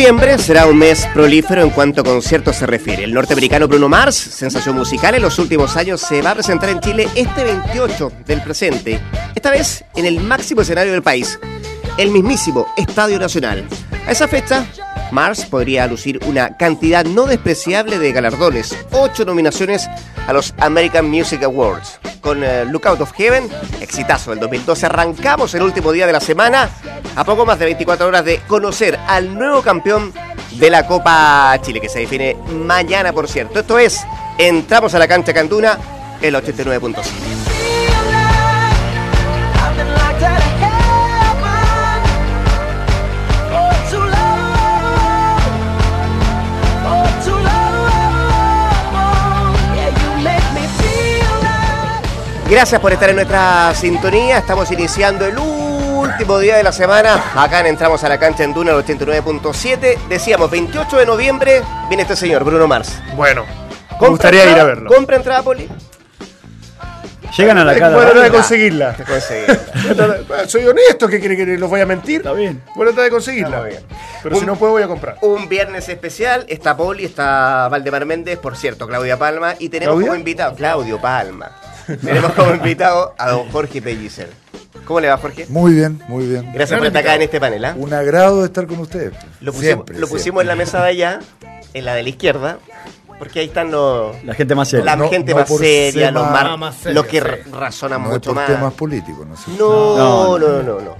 Noviembre será un mes prolífero en cuanto a conciertos se refiere. El norteamericano Bruno Mars, sensación musical en los últimos años, se va a presentar en Chile este 28 del presente, esta vez en el máximo escenario del país, el mismísimo Estadio Nacional. A esa fecha, Mars podría lucir una cantidad no despreciable de galardones, ocho nominaciones a los American Music Awards. Con eh, Lookout of Heaven, exitazo del 2012, arrancamos el último día de la semana a poco más de 24 horas de conocer al nuevo campeón de la Copa Chile, que se define mañana, por cierto. Esto es, entramos a la cancha Cantuna, el 89.5. Gracias por estar en nuestra sintonía. Estamos iniciando el último día de la semana. Acá en entramos a la cancha en Duna 89.7. Decíamos, 28 de noviembre viene este señor, Bruno Mars. Bueno, me gustaría ir a verlo. ¿Compra entrada, Poli? Llegan a la casa. Bueno, no de conseguirla. Soy honesto, ¿qué quiere que los voy a mentir? Está bien. Bueno, trata de conseguirla. Pero Un- si no puedo, voy a comprar. Un viernes especial. Está Poli, está Valdemar Méndez, por cierto, Claudia Palma. Y tenemos ¿Claudia? como invitado, Claudio Palma. tenemos como invitado a don Jorge Pellicer. ¿Cómo le va, Jorge? Muy bien, muy bien. Gracias por estar acá en este panel. ¿ah? Un agrado estar con ustedes. Lo pusimos, Siempre, lo pusimos en la mesa de allá, en la de la izquierda, porque ahí están los, La gente más seria. la No- gente no más seria, ser los, más- mar- más seria, los que sí. razonan No es mucho por más. temas políticos, ¿no? sé. No, No, no, no. no,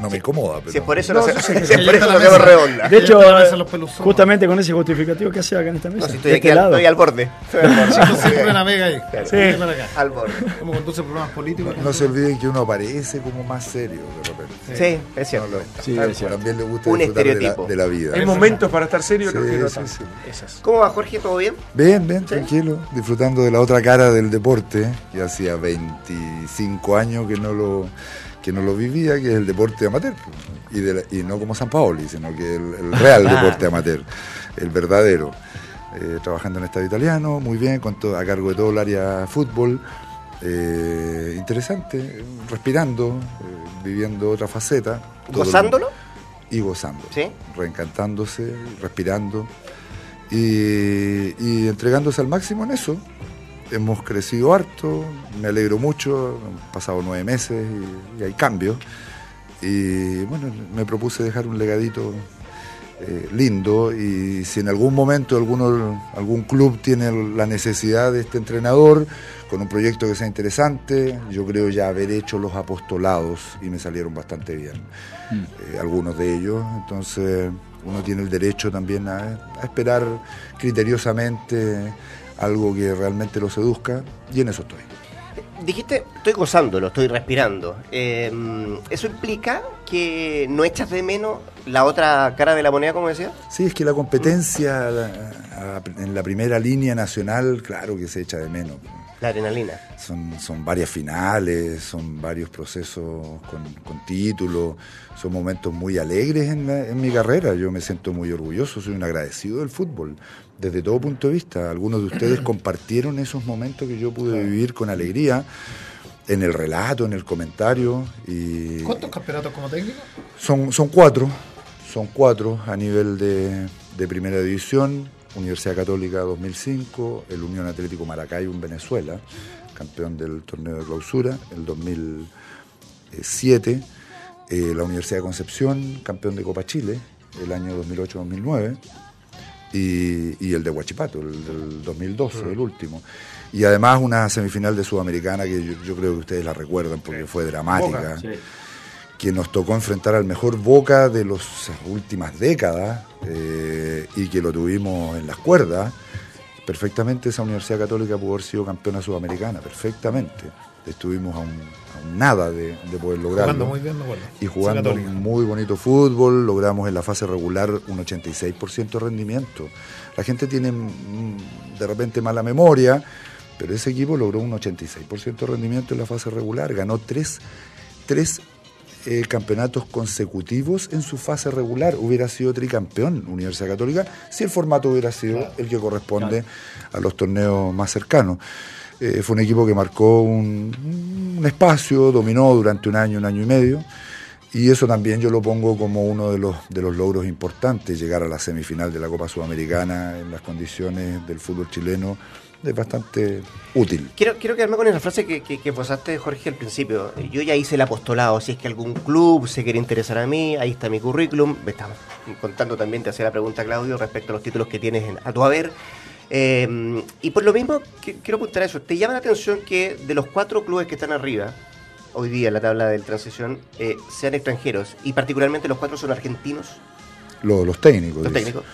no, me incomoda, pero. Si es por eso No, no, se- sí, por eso la quedó mesa. redonda. De hecho, justamente con ese justificativo que hace acá en esta mesa. No, si estoy aquí este al, estoy al borde. Estoy al borde. Siempre navega ahí. Claro. Sí. Al borde. Como conduce programas políticos. No se olviden que uno aparece como más serio de repente. Sí, es cierto. Sí, es cierto. También le gusta Un disfrutar de la, estereotipo. de la vida. Hay momentos para estar serio, Sí, no sí, sí. Esas. ¿Cómo va, Jorge? ¿Todo bien? Bien, bien, tranquilo. Disfrutando de la otra cara del deporte, que hacía 25 años que no lo que no lo vivía, que es el deporte amateur. pues. Y, de la- y no como San Paoli, sino que el, el real deporte amateur, el verdadero. Eh, trabajando en Estado Italiano, muy bien, con todo, a cargo de todo el área fútbol. Eh, interesante, respirando, eh, viviendo otra faceta. El- ¿Gozándolo? y gozando, Sí. reencantándose, respirando y, y entregándose al máximo en eso. Hemos crecido harto, me alegro mucho, han pasado nueve meses y, y hay cambios. Y bueno, me propuse dejar un legadito eh, lindo y si en algún momento alguno, algún club tiene la necesidad de este entrenador con un proyecto que sea interesante, yo creo ya haber hecho los apostolados y me salieron bastante bien eh, algunos de ellos, entonces uno tiene el derecho también a, a esperar criteriosamente algo que realmente lo seduzca y en eso estoy. Dijiste, estoy gozándolo, estoy respirando. Eh, ¿Eso implica que no echas de menos la otra cara de la moneda, como decía? Sí, es que la competencia en la primera línea nacional, claro que se echa de menos. La adrenalina. Son, son varias finales, son varios procesos con, con títulos, son momentos muy alegres en, la- en mi carrera. Yo me siento muy orgulloso, soy un agradecido del fútbol, desde todo punto de vista. Algunos de ustedes compartieron esos momentos que yo pude vivir con alegría, en el relato, en el comentario. Y ¿Cuántos campeonatos como técnico? son, son cuatro, son cuatro a nivel de, de primera división. Universidad Católica 2005, el Unión Atlético Maracaibo en Venezuela, campeón del torneo de clausura, el 2007, eh, la Universidad de Concepción, campeón de Copa Chile, el año 2008-2009, y, y el de Huachipato, el del 2012, el último. Y además una semifinal de Sudamericana que yo, yo creo que ustedes la recuerdan porque fue dramática. Sí. Que nos tocó enfrentar al mejor Boca de las últimas décadas eh, y que lo tuvimos en las cuerdas. Perfectamente esa Universidad Católica pudo haber sido campeona sudamericana, perfectamente. Estuvimos a un, a un nada de, de poder lograrlo. Jugando muy bien, acuerdo. Y jugando muy bonito fútbol, logramos en la fase regular un 86% de rendimiento. La gente tiene de repente mala memoria, pero ese equipo logró un 86% de rendimiento en la fase regular, ganó tres, tres eh, campeonatos consecutivos en su fase regular. Hubiera sido tricampeón Universidad Católica si el formato hubiera sido el que corresponde a los torneos más cercanos. Eh, fue un equipo que marcó un, un espacio, dominó durante un año, un año y medio Y eso también yo lo pongo como uno de los, de los logros importantes, llegar a la semifinal de la Copa Sudamericana en las condiciones del fútbol chileno es bastante útil. Quiero, quiero quedarme con esa frase que, que, que posaste, Jorge, al principio. Yo ya hice el apostolado. Si es que algún club se quiere interesar a mí, ahí está mi currículum. Me estaba contando también, te hacía la pregunta, Claudio, respecto a los títulos que tienes en- a tu haber. Eh, y por lo mismo, que- quiero apuntar a eso. ¿Te llama la atención que de los cuatro clubes que están arriba, hoy día en la tabla de transición, eh, sean extranjeros? Y particularmente los cuatro son argentinos, Lo- los técnicos. los dice. técnicos.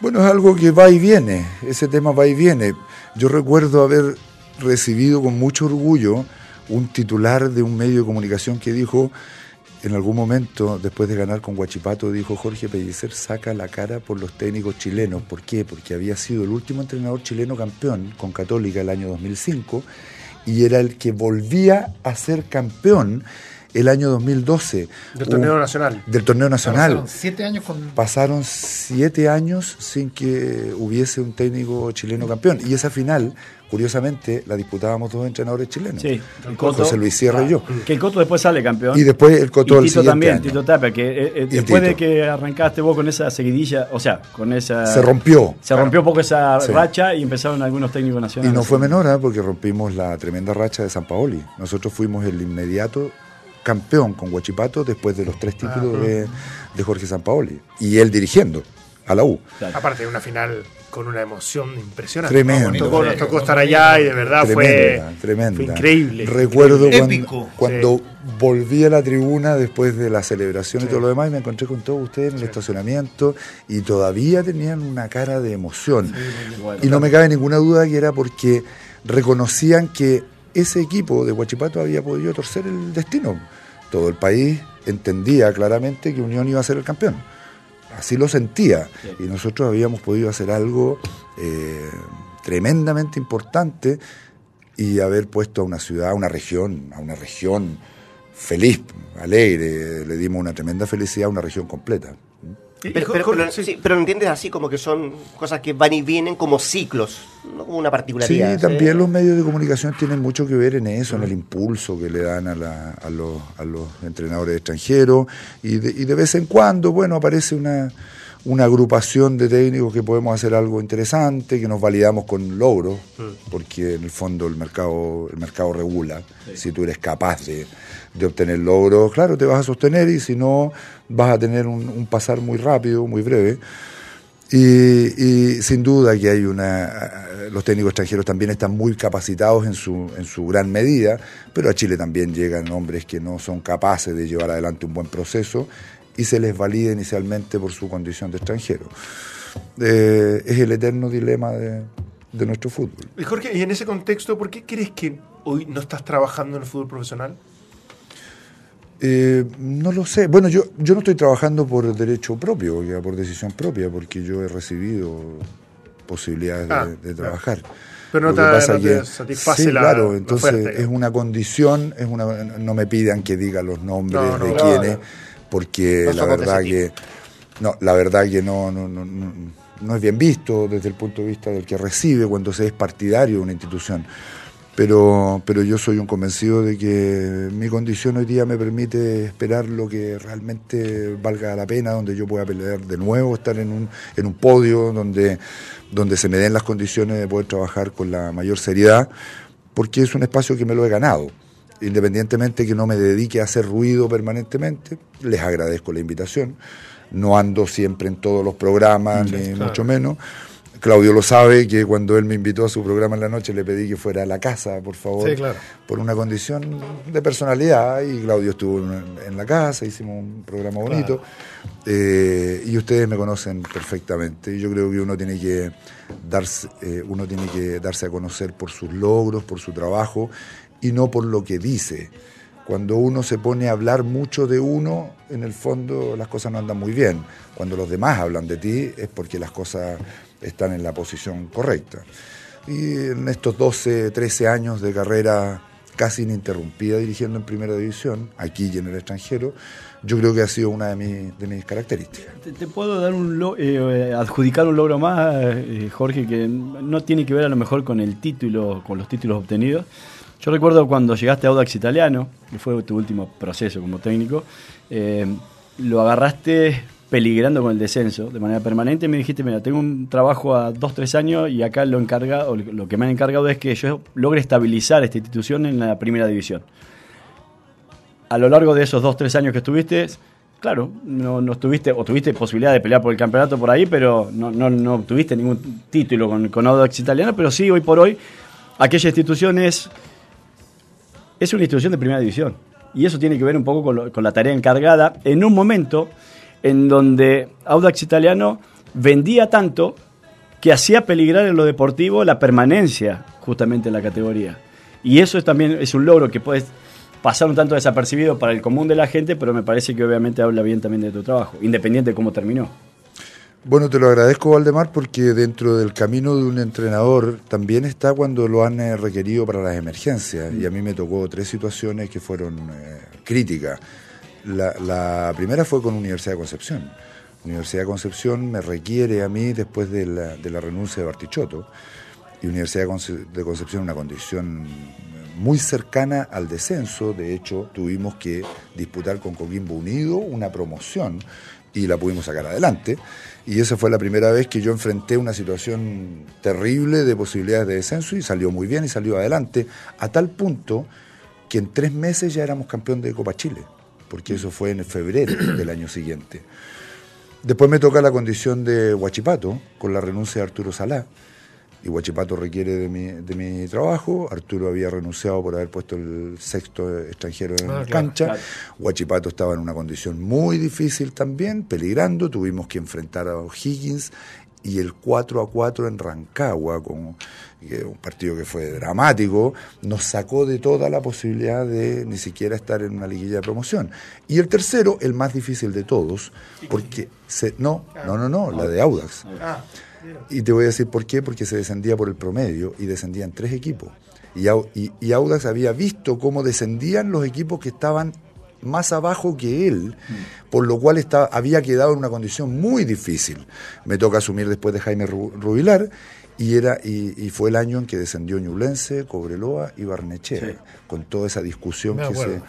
Bueno, es algo que va y viene, ese tema va y viene. Yo recuerdo haber recibido con mucho orgullo un titular de un medio de comunicación que dijo, en algún momento, después de ganar con Guachipato, dijo Jorge Pellicer saca la cara por los técnicos chilenos. ¿Por qué? Porque había sido el último entrenador chileno campeón con Católica el año 2005 y era el que volvía a ser campeón el año 2012. Del torneo Un- nacional. Del torneo nacional. Pasaron siete años con. Pasaron siete años sin que hubiese un técnico chileno campeón. Y esa final, curiosamente, la disputábamos dos entrenadores chilenos. Sí, el Coto. José Luis Sierra y yo. Que el Coto después sale campeón. Y después el Coto Y el Tito siguiente también, año. Tito Tapia, que eh, eh, Y después de que arrancaste vos con esa seguidilla, o sea, con esa... Se rompió. Se rompió un poco esa Sí. racha y empezaron algunos técnicos Y nacionales. no fue menor, ¿ah? porque rompimos la tremenda racha de San Paoli. Nosotros fuimos el inmediato campeón con Guachipato después de los tres títulos de, de Jorge Sampaoli. Y él dirigiendo a la U. Claro. Aparte de una final con una emoción impresionante. Tremendo. Nos tocó, nos tocó estar allá y de verdad tremenda, fue, tremenda. fue increíble. Recuerdo Épico. cuando, cuando volví a la tribuna después de la celebración y todo lo demás y me encontré con todos ustedes en el estacionamiento y todavía tenían una cara de emoción. y no me cabe ninguna duda que era porque reconocían que ese equipo de Huachipato había podido torcer el destino. Todo el país entendía claramente que Unión iba a ser el campeón. Así lo sentía. Y nosotros habíamos podido hacer algo eh, tremendamente importante y haber puesto a una ciudad, a una región, a una región feliz, alegre, le dimos una tremenda felicidad a una región completa. Pero, Jorge, pero- pero- sí. sí, pero lo entiendes así como que son cosas que van y vienen como ciclos, no como una Sí, particularidad. también los medios de comunicación tienen mucho que ver en eso, en el impulso que le dan a, la- a los, a los entrenadores extranjeros y de, y de vez en cuando, bueno, aparece una, una agrupación de técnicos que podemos hacer algo interesante, que nos validamos con logros, porque en el fondo el mercado, el mercado regula. Si tú eres capaz de, de obtener logros, claro, te vas a sostener y si no, vas a tener un, pasar muy rápido, muy breve. Y, sin duda que hay una. Los técnicos extranjeros también están muy capacitados en su, en su gran medida, pero a Chile también llegan hombres que no son capaces de llevar adelante un buen proceso y se les valida inicialmente por su condición de extranjero. Eh, es el eterno dilema de, de nuestro fútbol. Y Jorge, y en ese contexto, ¿por qué crees que hoy no estás trabajando en el fútbol profesional? Eh, no lo sé. Bueno, yo, yo no estoy trabajando por derecho propio, ya por decisión propia, porque yo he recibido posibilidades de, Ah, de trabajar. Pero no te- pasa no que- te satisface sí, la- claro, la entonces es una condición, es una, no me pidan que diga los nombres No, no, de quiénes, porque la verdad que no, la verdad que no, no, no, no es bien visto desde el punto de vista del que recibe cuando se es partidario de una institución. Pero, pero yo soy un convencido de que mi condición hoy día me permite esperar lo que realmente valga la pena, donde yo pueda pelear de nuevo, estar en un, en un podio, donde, donde se me den las condiciones de poder trabajar con la mayor seriedad, porque es un espacio que me lo he ganado. Independientemente que no me dedique a hacer ruido permanentemente, les agradezco la invitación. No ando siempre en todos los programas, ni mucho menos. Claudio lo sabe, que cuando él me invitó a su programa en la noche le pedí que fuera a la casa, por favor, Sí, claro. por una condición de personalidad. Y Claudio estuvo en, en la casa, hicimos un programa bonito. Eh, y ustedes me conocen perfectamente. Y yo creo que uno tiene que darse, eh, uno tiene que darse a conocer por sus logros, por su trabajo y no por lo que dice. Cuando uno se pone a hablar mucho de uno, en el fondo las cosas no andan muy bien. Cuando los demás hablan de ti es porque las cosas están en la posición correcta. Y en estos 12, 13 años de carrera casi ininterrumpida dirigiendo en primera división, aquí y en el extranjero, yo creo que ha sido una de mis, de mis características. ¿Te, puedo dar un lo- eh, adjudicar un logro más, eh, Jorge, que no tiene que ver a lo mejor con el título, con los títulos obtenidos? Yo recuerdo cuando llegaste a Audax Italiano, que fue tu último proceso como técnico, eh, lo agarraste peligrando con el descenso de manera permanente y me dijiste, mira, tengo un trabajo a dos, tres años y acá lo, encarga, o lo que me han encargado es que yo logre estabilizar esta institución en la primera división. A lo largo de esos dos, tres años que estuviste, claro, no, no estuviste, o tuviste posibilidad de pelear por el campeonato por ahí, pero no, no, no tuviste ningún título con, con Audax Italiano, pero sí, hoy por hoy, aquella institución es, es una institución de primera división. Y eso tiene que ver un poco con, la tarea encargada en un momento en donde Audax Italiano vendía tanto que hacía peligrar en lo deportivo la permanencia justamente en la categoría. Y eso es también es un logro que puede pasar un tanto desapercibido para el común de la gente, pero me parece que obviamente habla bien también de tu trabajo, independiente de cómo terminó. Bueno, te lo agradezco, Valdemar, porque dentro del camino de un entrenador también está cuando lo han eh, requerido para las emergencias. Y a mí me tocó tres situaciones que fueron eh, críticas. La, primera fue con Universidad de Concepción. Universidad de Concepción me requiere a mí después de la, de la renuncia de Bartichotto. Y Universidad de Conce- de Concepción una condición muy cercana al descenso. De hecho, tuvimos que disputar con Coquimbo Unido una promoción y la pudimos sacar adelante. Y esa fue la primera vez que yo enfrenté una situación terrible de posibilidades de descenso y salió muy bien y salió adelante, a tal punto que en tres meses ya éramos campeón de Copa Chile, porque eso fue en febrero del año siguiente. Después me toca la condición de Huachipato, con la renuncia de Arturo Salá. Y Huachipato requiere de mi, de mi trabajo. Arturo había renunciado por haber puesto el sexto extranjero en Ah, claro, cancha. claro. Huachipato estaba en una condición muy difícil también, peligrando. Tuvimos que enfrentar a O'Higgins y el 4 a 4 en Rancagua, con, un partido que fue dramático, nos sacó de toda la posibilidad de ni siquiera estar en una liguilla de promoción. Y el tercero, el más difícil de todos, porque se, no, no, no, no, la de Audax. Y te voy a decir por qué, porque se descendía por el promedio y descendían tres equipos. Y, y- y Audax había visto cómo descendían los equipos que estaban más abajo que él, por lo cual estaba, había quedado en una condición muy difícil. Me toca asumir después de Jaime Ru- Rubilar y, era, y, y fue el año en que descendió Ñublense, Cobreloa y Barnechea, Sí. con toda esa discusión que se,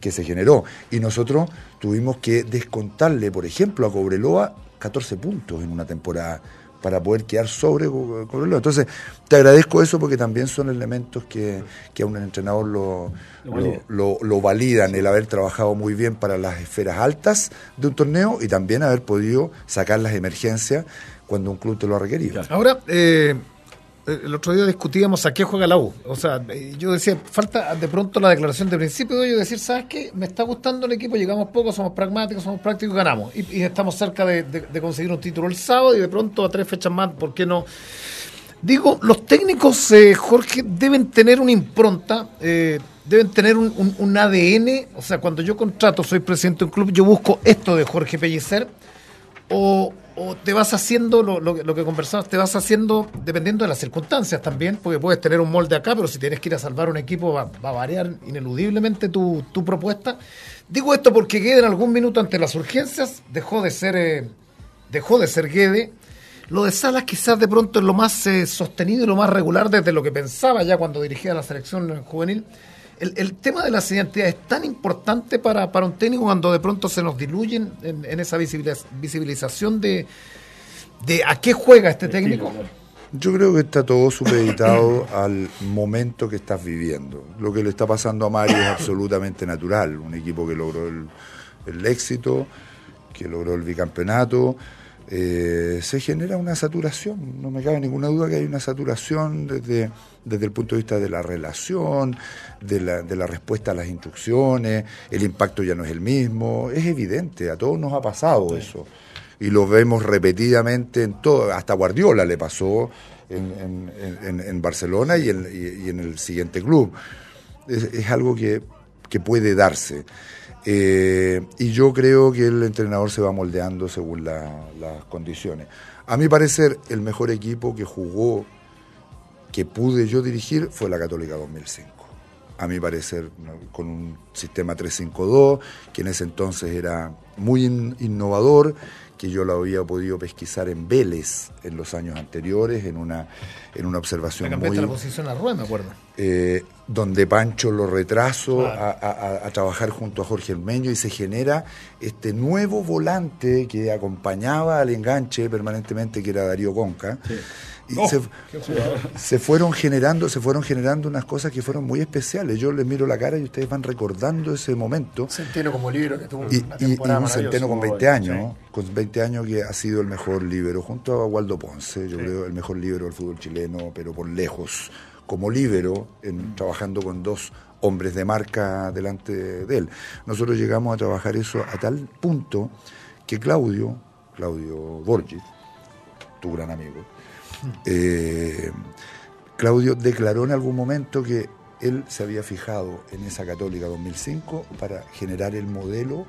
que se generó. Y nosotros tuvimos que descontarle, por ejemplo, a Cobreloa 14 puntos en una temporada para poder quedar sobre Co- Cobreloa. Entonces, te agradezco eso porque también son elementos que, que a un entrenador lo, Lo lo, lo- validan, el haber trabajado muy bien para las esferas altas de un torneo y también haber podido sacar las emergencias cuando un club te lo ha requerido. Ahora, eh, el otro día discutíamos a qué juega la U. O sea, eh, yo decía, falta de pronto la declaración de principio de ello, decir, ¿sabes qué? Me está gustando el equipo, llegamos poco, somos pragmáticos, somos prácticos, ganamos. Y, estamos cerca de, conseguir un título el sábado y de pronto a tres fechas más, ¿por qué no? Digo, los técnicos, eh, Jorge, deben tener una impronta, eh, deben tener un, un- un ADN. O sea, cuando yo contrato, soy presidente de un club, yo busco esto de Jorge Pellicer, o, o te vas haciendo lo, lo, que- conversabas, te vas haciendo dependiendo de las circunstancias también, porque puedes tener un molde acá, pero si tienes que ir a salvar un equipo va, va a variar ineludiblemente tu, tu propuesta. Digo esto porque Guede en algún minuto ante las urgencias dejó de ser eh, dejó de ser Guede. Lo de Salas quizás de pronto es lo más eh, sostenido y lo más regular desde lo que pensaba ya cuando dirigía la selección juvenil. El, el tema de las identidades es tan importante para, para un técnico cuando de pronto se nos diluyen en, en esa visibiliz- visibilización de, de a qué juega este técnico. Yo creo que está todo supeditado al momento que estás viviendo. Lo que le está pasando a Mario es absolutamente natural. Un equipo que logró el, el éxito, que logró el bicampeonato. eh, se genera una saturación, no me cabe ninguna duda que hay una saturación desde, desde el punto de vista de la relación, de la, de la respuesta a las instrucciones, el impacto ya no es el mismo, es evidente, a todos nos ha pasado eso y lo vemos repetidamente en todo, hasta Guardiola le pasó en, en- en- en Barcelona y en, y- y en el siguiente club. Es, es algo que, que puede darse. Eh, y yo creo que el entrenador se va moldeando según la- las condiciones. A mi parecer, el mejor equipo que jugó, que pude yo dirigir, fue la Católica 2005 a mi parecer, con un sistema 352, que en ese entonces era muy in- innovador, que yo lo había podido pesquisar en Vélez en los años anteriores, en una, en una observación muy... la posición a Rue, me acuerdo. eh, donde Pancho lo retraso Claro. a, a- a- a trabajar junto a Jorge Hermeño y se genera este nuevo volante que acompañaba al enganche permanentemente, que era Darío Conca. Y Oh, se, fueron generando, se fueron generando unas cosas que fueron muy especiales. Yo les miro la cara y ustedes van recordando ese momento. Centeno como libro que tuvo Y, una y- un centeno con Muy 20 bueno, años, con 20 años que ha sido el mejor libero, junto a Waldo Ponce, yo creo el mejor libero del fútbol chileno, pero por lejos, como libero, en, trabajando con dos hombres de marca delante de él. Nosotros llegamos a trabajar eso a tal punto que Claudio, Claudio Borges, tu gran amigo, eh, Claudio declaró en algún momento que él se había fijado en esa Católica 2005 para generar el modelo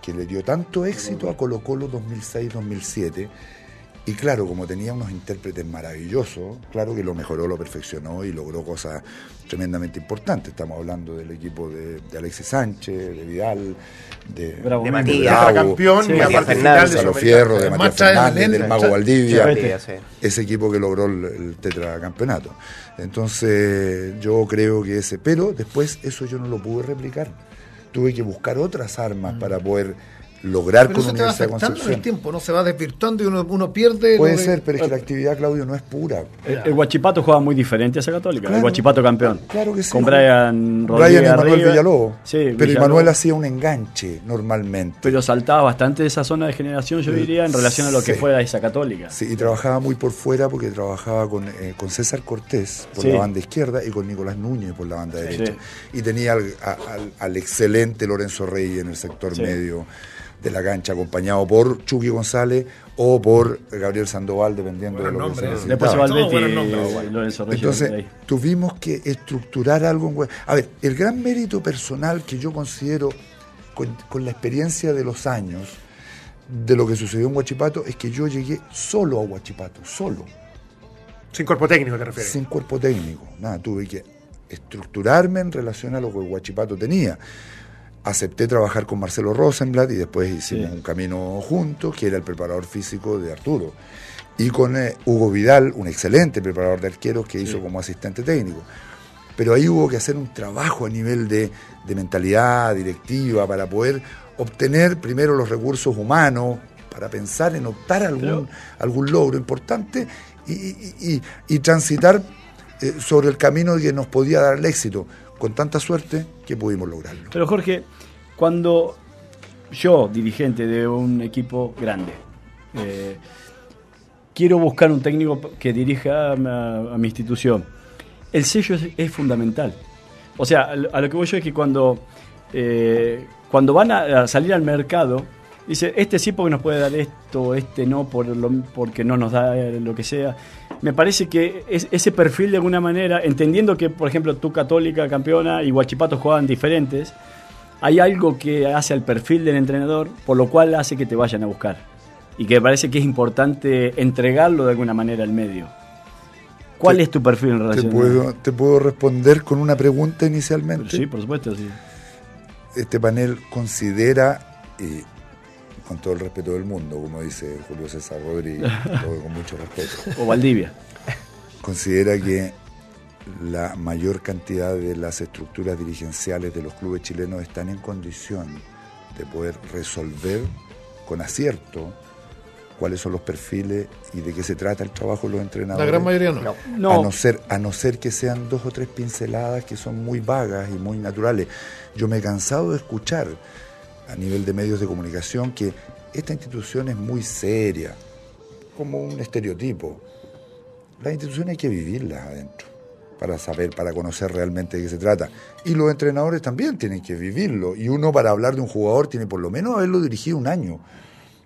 que le dio tanto éxito a Colo Colo 2006-2007. Y claro, como tenía unos intérpretes maravillosos, claro que lo mejoró, lo perfeccionó y logró cosas tremendamente importantes. Estamos hablando del equipo de, de Alexis Sánchez, de Vidal, de, Bravo, De Matías. Bravo, campeón Sí, y Matías aparte Fernández, de. Fierro, de Matías Fernández, del Mago Valdivia Matías, sí. ese equipo que logró el, el tetracampeonato. Entonces, yo creo que ese, pero después eso yo no lo pude replicar. Tuve que buscar otras armas para poder lograr Pero con eso te va Universidad de en el tiempo, ¿no? Se va desvirtuando y uno, uno pierde. Puede de- ser, pero es que la actividad, Claudio, no es pura. El, el Guachipato juega muy diferente a esa católica. Claro. el Guachipato campeón. Claro que sí. Con Brian Rodríguez. Brian y Manuel. Villalobos. Sí, pero Villalobos. Manuel hacía un enganche normalmente. Pero saltaba bastante de esa zona de generación, yo diría, en relación a lo que Sí. fue esa católica. Sí, y trabajaba muy por fuera porque trabajaba con, eh, con César Cortés por Sí. la banda izquierda y con Nicolás Núñez por la banda Sí. derecha. Y tenía al, al- al excelente Lorenzo Rey en el sector Sí. medio de la cancha, acompañado por Chucky González o por Gabriel Sandoval, dependiendo Buenos de lo que nombres. se Después se necesitaba. va al Todos buenos Betis, nombres. eh, Reyes. Entonces, tuvimos que estructurar algo. en A ver, el gran mérito personal que yo considero con, con la experiencia de los años de lo que sucedió en Huachipato es que yo llegué solo a Huachipato, solo, Sin cuerpo técnico te refieres. sin cuerpo técnico. Nada, tuve que estructurarme en relación a lo que Huachipato tenía. Acepté trabajar con Marcelo Rosenblatt y después hicimos Sí. un camino juntos, que era el preparador físico de Arturo. Y con eh, Hugo Vidal, un excelente preparador de arqueros que hizo como asistente técnico. Pero ahí hubo que hacer un trabajo a nivel de, de mentalidad directiva para poder obtener primero los recursos humanos, para pensar en optar algún, algún logro importante y, y- y- y transitar eh, sobre el camino que nos podía dar el éxito, con tanta suerte que pudimos lograrlo. Pero Jorge, cuando yo, dirigente de un equipo grande, eh, quiero buscar un técnico que dirija a, mi institución, el sello es, fundamental. O sea, a lo que voy yo es que cuando, eh, cuando van a salir al mercado, dice, este sí porque nos puede dar esto, este no por lo- porque no nos da eh, lo que sea. Me parece que es- ese perfil de alguna manera, entendiendo que, por ejemplo, tú católica campeona y Guachipato juegan diferentes, hay algo que hace al perfil del entrenador, por lo cual hace que te vayan a buscar. Y que me parece que es importante entregarlo de alguna manera al medio. ¿Cuál Te- es tu perfil en Te relación puedo, te puedo responder con una pregunta inicialmente. Sí, por supuesto, sí. Este panel considera, y con todo el respeto del mundo, como dice Julio César Rodríguez, todo con mucho respeto, O Valdivia. considera que la mayor cantidad de las estructuras dirigenciales de los clubes chilenos están en condición de poder resolver con acierto cuáles son los perfiles y de qué se trata el trabajo de los entrenadores. La gran mayoría no. No. A, no ser, a no ser que sean dos o tres pinceladas que son muy vagas y muy naturales. Yo me he cansado de escuchar a nivel de medios de comunicación que esta institución es muy seria, como un estereotipo. Las instituciones hay que vivirlas adentro para saber, para conocer realmente de qué se trata. Y los entrenadores también tienen que vivirlo. Y uno para hablar de un jugador tiene por lo menos haberlo dirigido un año.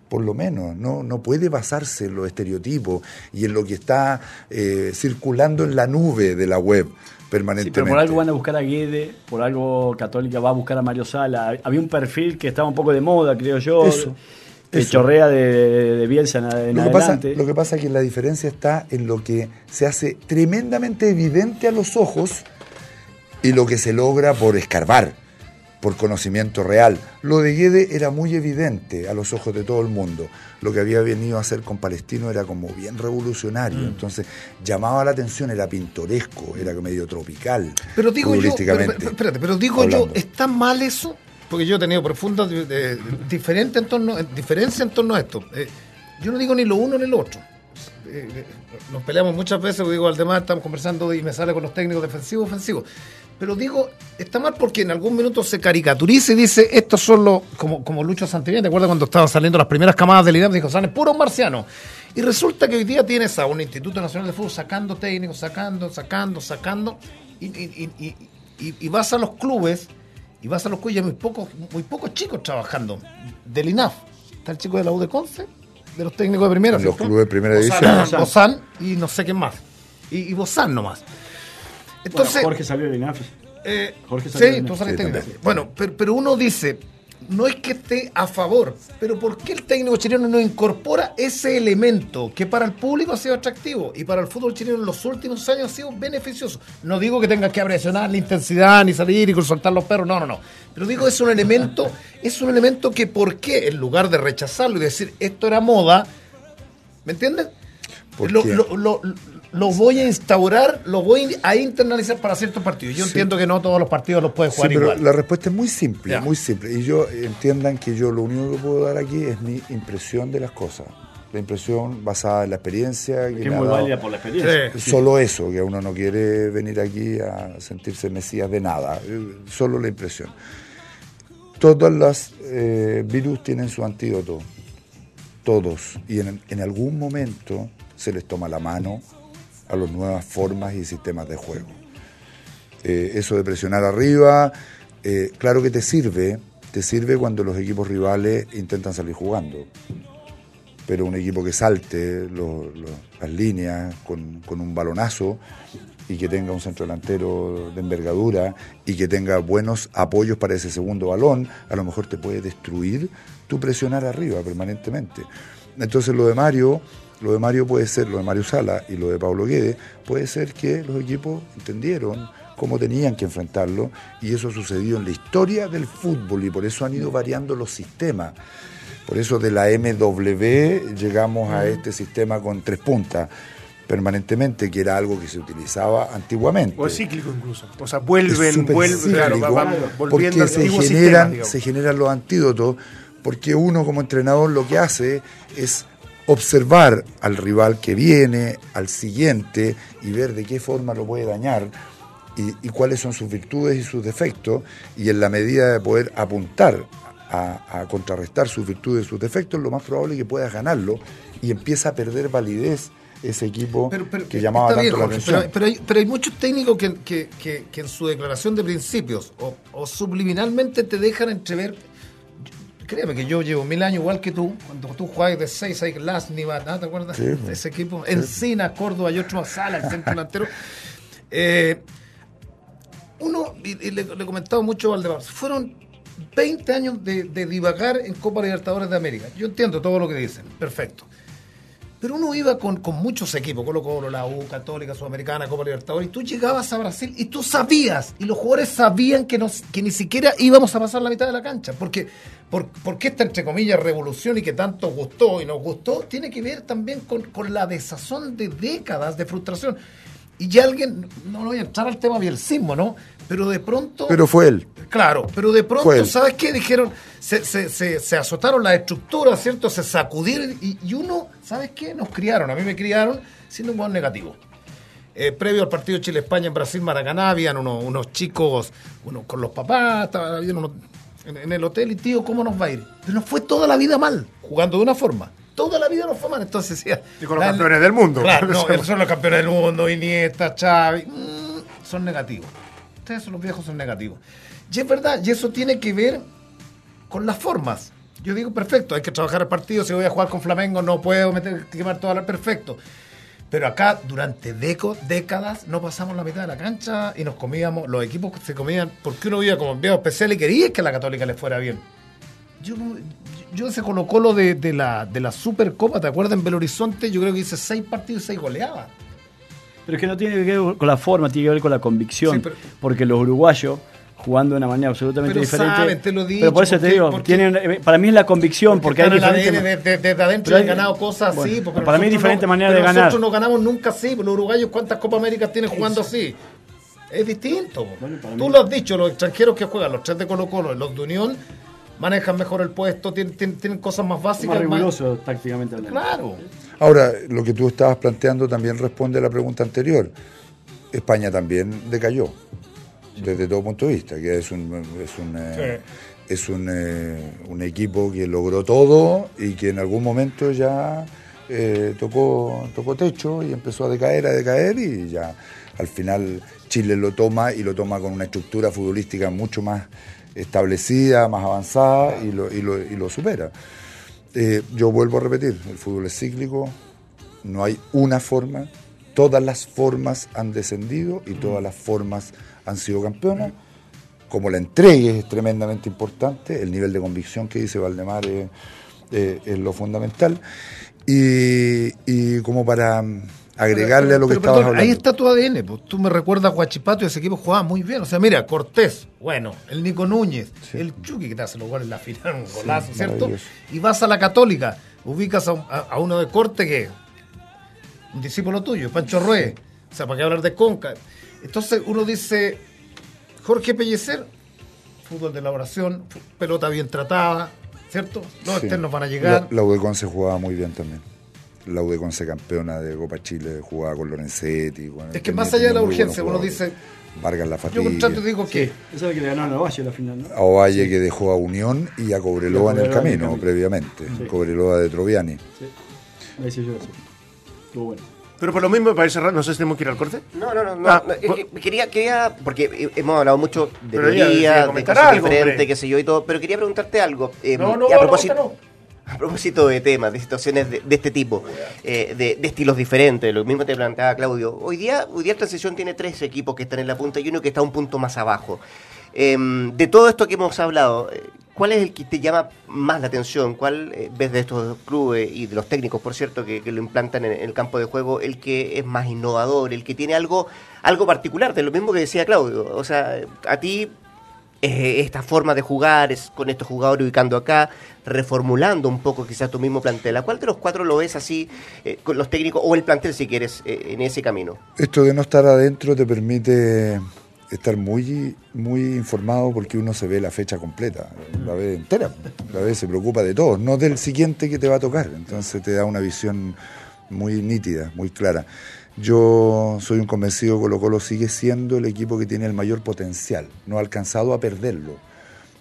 Por lo menos, no, no puede basarse en los estereotipos y en lo que está eh, circulando en la nube de la web sí, permanentemente. pero por algo van a buscar a Guede, por algo Católica va a buscar a Mario Sala. Había un perfil que estaba un poco de moda, creo yo. Eso, que eso. chorrea de, de Bielsa en, en Lo que, pasa, adelante. lo que pasa es que la diferencia está en lo que se hace tremendamente evidente a los ojos y lo que se logra por escarbar, por conocimiento real. Lo de Guede era muy evidente a los ojos de todo el mundo. Lo que había venido a hacer con Palestino era como bien revolucionario. Mm. Entonces llamaba la atención, era pintoresco, era medio tropical. Pero digo yo, pero, espérate, pero digo yo. ¿está mal eso? Porque yo he tenido profundas diferentes en torno, eh, diferencia en torno a esto. Eh, yo no digo ni lo uno ni lo otro. Eh, eh, nos peleamos muchas veces, digo, al demás estamos conversando y me sale con los técnicos defensivos, ofensivos. Pero digo, está mal porque en algún minuto se caricaturiza y dice, estos son los, como, como Lucho Santillán, ¿te acuerdas cuando estaban saliendo las primeras camadas del INAP? Dijo, salen puros marcianos. Y resulta que hoy día tienes a un Instituto Nacional de Fútbol sacando técnicos, sacando, sacando, sacando, y, y- y- y- y- y vas a los clubes, y vas a los clubes y hay muy pocos, muy pocos chicos trabajando. Del INAF, está el chico de la U de Conce, de los técnicos de primera. Los clubes de primera Bozán, división. Bozán y no sé quién más. Y, y Bozán nomás. Entonces, Bueno, Jorge salió de INAF. eh, Jorge salió sí, de tú INAF. saliste Sí, también. Bueno, pero, pero uno dice, no es que esté a favor, pero ¿por qué el técnico chileno no incorpora ese elemento que para el público ha sido atractivo y para el fútbol chileno en los últimos años ha sido beneficioso? No digo que tengas que presionar la intensidad ni salir y soltar los perros, no, no, no. Pero digo, es un elemento, es un elemento que ¿por qué? En lugar de rechazarlo y decir esto era moda, ¿me entiendes? ¿Por Lo, qué? lo- lo- lo voy a instaurar, lo voy a internalizar para ciertos partidos. Yo Sí. entiendo que no todos los partidos los pueden Sí, jugar pero igual. la respuesta es muy simple, muy simple. Y yo entiendan que yo lo único que puedo dar aquí es mi impresión de las cosas. La impresión basada en la experiencia. Que me es ha muy dado- válida por la experiencia. Sí. Solo eso, que uno no quiere venir aquí a sentirse mesías de nada, solo la impresión. Todas las eh, virus tienen su antídoto, todos, y en, en algún momento se les toma la mano a las nuevas formas y sistemas de juego. Eh, eso de presionar arriba, eh, claro que te sirve, te sirve cuando los equipos rivales intentan salir jugando pero un equipo que salte lo- las líneas con, con un balonazo y que tenga un centro delantero de envergadura y que tenga buenos apoyos para ese segundo balón, a lo mejor te puede destruir tu presionar arriba permanentemente. Entonces lo de Mario, lo de Mario puede ser, lo de Mario Sala y lo de Pablo Guede, puede ser que los equipos entendieron cómo tenían que enfrentarlo y eso sucedió en la historia del fútbol y por eso han ido variando los sistemas. Por eso de la MW llegamos a este sistema con tres puntas permanentemente, que era algo que se utilizaba antiguamente. O es cíclico incluso. O sea, vuelven, vuelven, claro, porque volviendo al se sistema, generan, se generan los antídotos, porque uno como entrenador lo que hace es observar al rival que viene, al siguiente, y ver de qué forma lo puede dañar y, y cuáles son sus virtudes y sus defectos, y en la medida de poder apuntar a, a contrarrestar sus virtudes y sus defectos, lo más probable es que puedas ganarlo y empieza a perder validez ese equipo Pero- pero- que llamaba tanto bien, la atención. Pero, pero hay, pero hay muchos técnicos que, que- que- que en su declaración de principios o, o subliminalmente te dejan entrever. Créeme que yo llevo mil años igual que tú, cuando tú jugabas de 6 a Lasniva, ¿no? ¿te acuerdas Sí, de pues. ese equipo? Encina, Córdoba y otro Sala, el centro delantero. Eh, uno, y, y le, le he comentado mucho a Valdemar, fueron 20 años de, de divagar en Copa Libertadores de América. Yo entiendo todo lo que dicen, perfecto. Pero uno iba con, con muchos equipos, Colo Colo, la U, Católica, Sudamericana, Copa Libertadores, y tú llegabas a Brasil y tú sabías, y los jugadores sabían que, nos, que ni siquiera íbamos a pasar la mitad de la cancha, porque, por- porque esta, entre comillas, revolución y que tanto gustó y nos gustó, tiene que ver también con, con la desazón de décadas de frustración. Y ya alguien, no voy a entrar al tema bielcismo, ¿no? Pero de pronto... Pero fue él. Claro, pero de pronto. ¿sabes qué? Dijeron, se, se, se, se azotaron las estructuras, ¿cierto? Se sacudieron y, y uno, ¿sabes qué? Nos criaron, a mí me criaron siendo un buen negativo. Eh, previo al partido Chile-España en Brasil-Maracaná, habían unos, unos chicos con los papás, habían unos- en, en el hotel y tío, ¿cómo nos va a ir? Pero nos fue toda la vida mal, jugando de una forma. Toda la vida nos fue mal, entonces. Y con los campeones del mundo. Claro, no, son los campeones del mundo, Iniesta, Xavi, mm, son negativos. Ustedes son los viejos, son negativos. Y es verdad, y eso tiene que ver con las formas. Yo digo, perfecto, hay que trabajar el partido, si voy a jugar con Flamengo no puedo meter, quemar toda la... Perfecto. Pero acá, durante deco- décadas, no pasamos la mitad de la cancha y nos comíamos, los equipos se comían, porque uno iba como enviado especial y quería que a la Católica le fuera bien. Yo, no- yo ese Colo Colo de, de la, de la Supercopa, ¿te acuerdas? En Belo Horizonte, yo creo que hice seis partidos y seis goleadas. Pero es que no tiene que ver con la forma, tiene que ver con la convicción. Sí, pero- Porque los uruguayos jugando de una manera absolutamente Pero diferente. saben, te lo dicho, pero por eso te digo, tienen, eh, para mí es la convicción, porque, hay diferentes. ADN de- de- desde adentro han ganado cosas bueno, así. porque para mí no- maneras pero de ganar. Nosotros no ganamos nunca así. Los uruguayos, ¿cuántas Copas Américas tienen jugando así? Es distinto. Bueno, para Tú lo has dicho, los extranjeros que juegan, los tres de Colo Colo, los de Unión, manejan mejor el puesto, tienen, tienen- tienen cosas más más básicas. riguroso tácticamente hablando. Claro. Ahora, lo que tú estabas planteando también responde a la pregunta anterior. España también decayó, desde todo punto de vista, que es un, es un, eh, es un, eh, un equipo que logró todo y que en algún momento ya eh, tocó, tocó techo y empezó a decaer, a decaer y ya al final Chile lo toma y lo toma con una estructura futbolística mucho más establecida, más avanzada y lo, y lo, supera. Eh, yo vuelvo a repetir, el fútbol es cíclico, no hay una forma, todas las formas han descendido y todas las formas han sido campeonas. Como la entregue es tremendamente importante, el nivel de convicción que dice Valdemar es, eh, es lo fundamental. Y, y como para agregarle a lo que Pero, estabas perdón, hablando. Ahí está tu ADN. Pues. Tú me recuerdas a Guachipato y ese equipo jugaba muy bien. O sea, mira, Cortés, bueno, el Nico Núñez, el Chucky que te hace los goles en la final, un golazo, ¿cierto? Y vas a la Católica, ubicas a, a- a uno de corte que un discípulo tuyo, Pancho Rué. O sea, ¿para qué hablar de Conca? Entonces uno dice, Jorge Pellecer, fútbol de elaboración, pelota bien tratada, ¿cierto? Los Sí. externos van a llegar. La, la Conce jugaba muy bien también. La UD Conce campeona de Copa Chile, jugaba con Lorenzetti. Es que más allá de la urgencia, uno dice, Vargas la yo fatiga. contrato y digo que... Esa que le ganaron a Valle la final, ¿no? a Ovalle que dejó a Unión y a Cobreloa en el Cobreloa en el camino, camino. previamente. Sí. Cobreloa de Troviani. Sí. Ahí sí yo sí. Estuvo bueno. Pero por lo mismo, para ir cerrando, no sé si tenemos que ir al corte. No, no, no, no, Ah, no, eh, eh, quería, quería, porque hemos hablado mucho de teoría, de cosas algo, diferentes, hombre. qué sé yo y todo, pero quería preguntarte algo. eh, No, no, y a no, propósito, no, a propósito de temas, de situaciones de, este tipo, eh, de, estilos diferentes, lo mismo te planteaba Claudio. Hoy día, hoy día Transición tiene tres equipos que están en la punta y uno que está un punto más abajo. Em, de todo esto que hemos hablado, eh, ¿cuál es el que te llama más la atención? ¿Cuál eh, ves de estos clubes y de los técnicos, por cierto, que, lo implantan en, en el campo de juego, el que es más innovador, el que tiene algo, algo particular, de lo mismo que decía Claudio? O sea, a ti eh, esta forma de jugar es con estos jugadores ubicando acá, reformulando un poco quizás tu mismo plantel. ¿A cuál de los cuatro lo ves así, eh, con los técnicos o el plantel si quieres, eh, en ese camino? Esto de no estar adentro te permite estar muy, muy informado porque uno se ve la fecha completa, la ve entera, la ve, se preocupa de todo, no del siguiente que te va a tocar. Entonces te da una visión muy nítida, muy clara. Yo soy un convencido que Colo Colo sigue siendo el equipo que tiene el mayor potencial. No ha alcanzado a perderlo,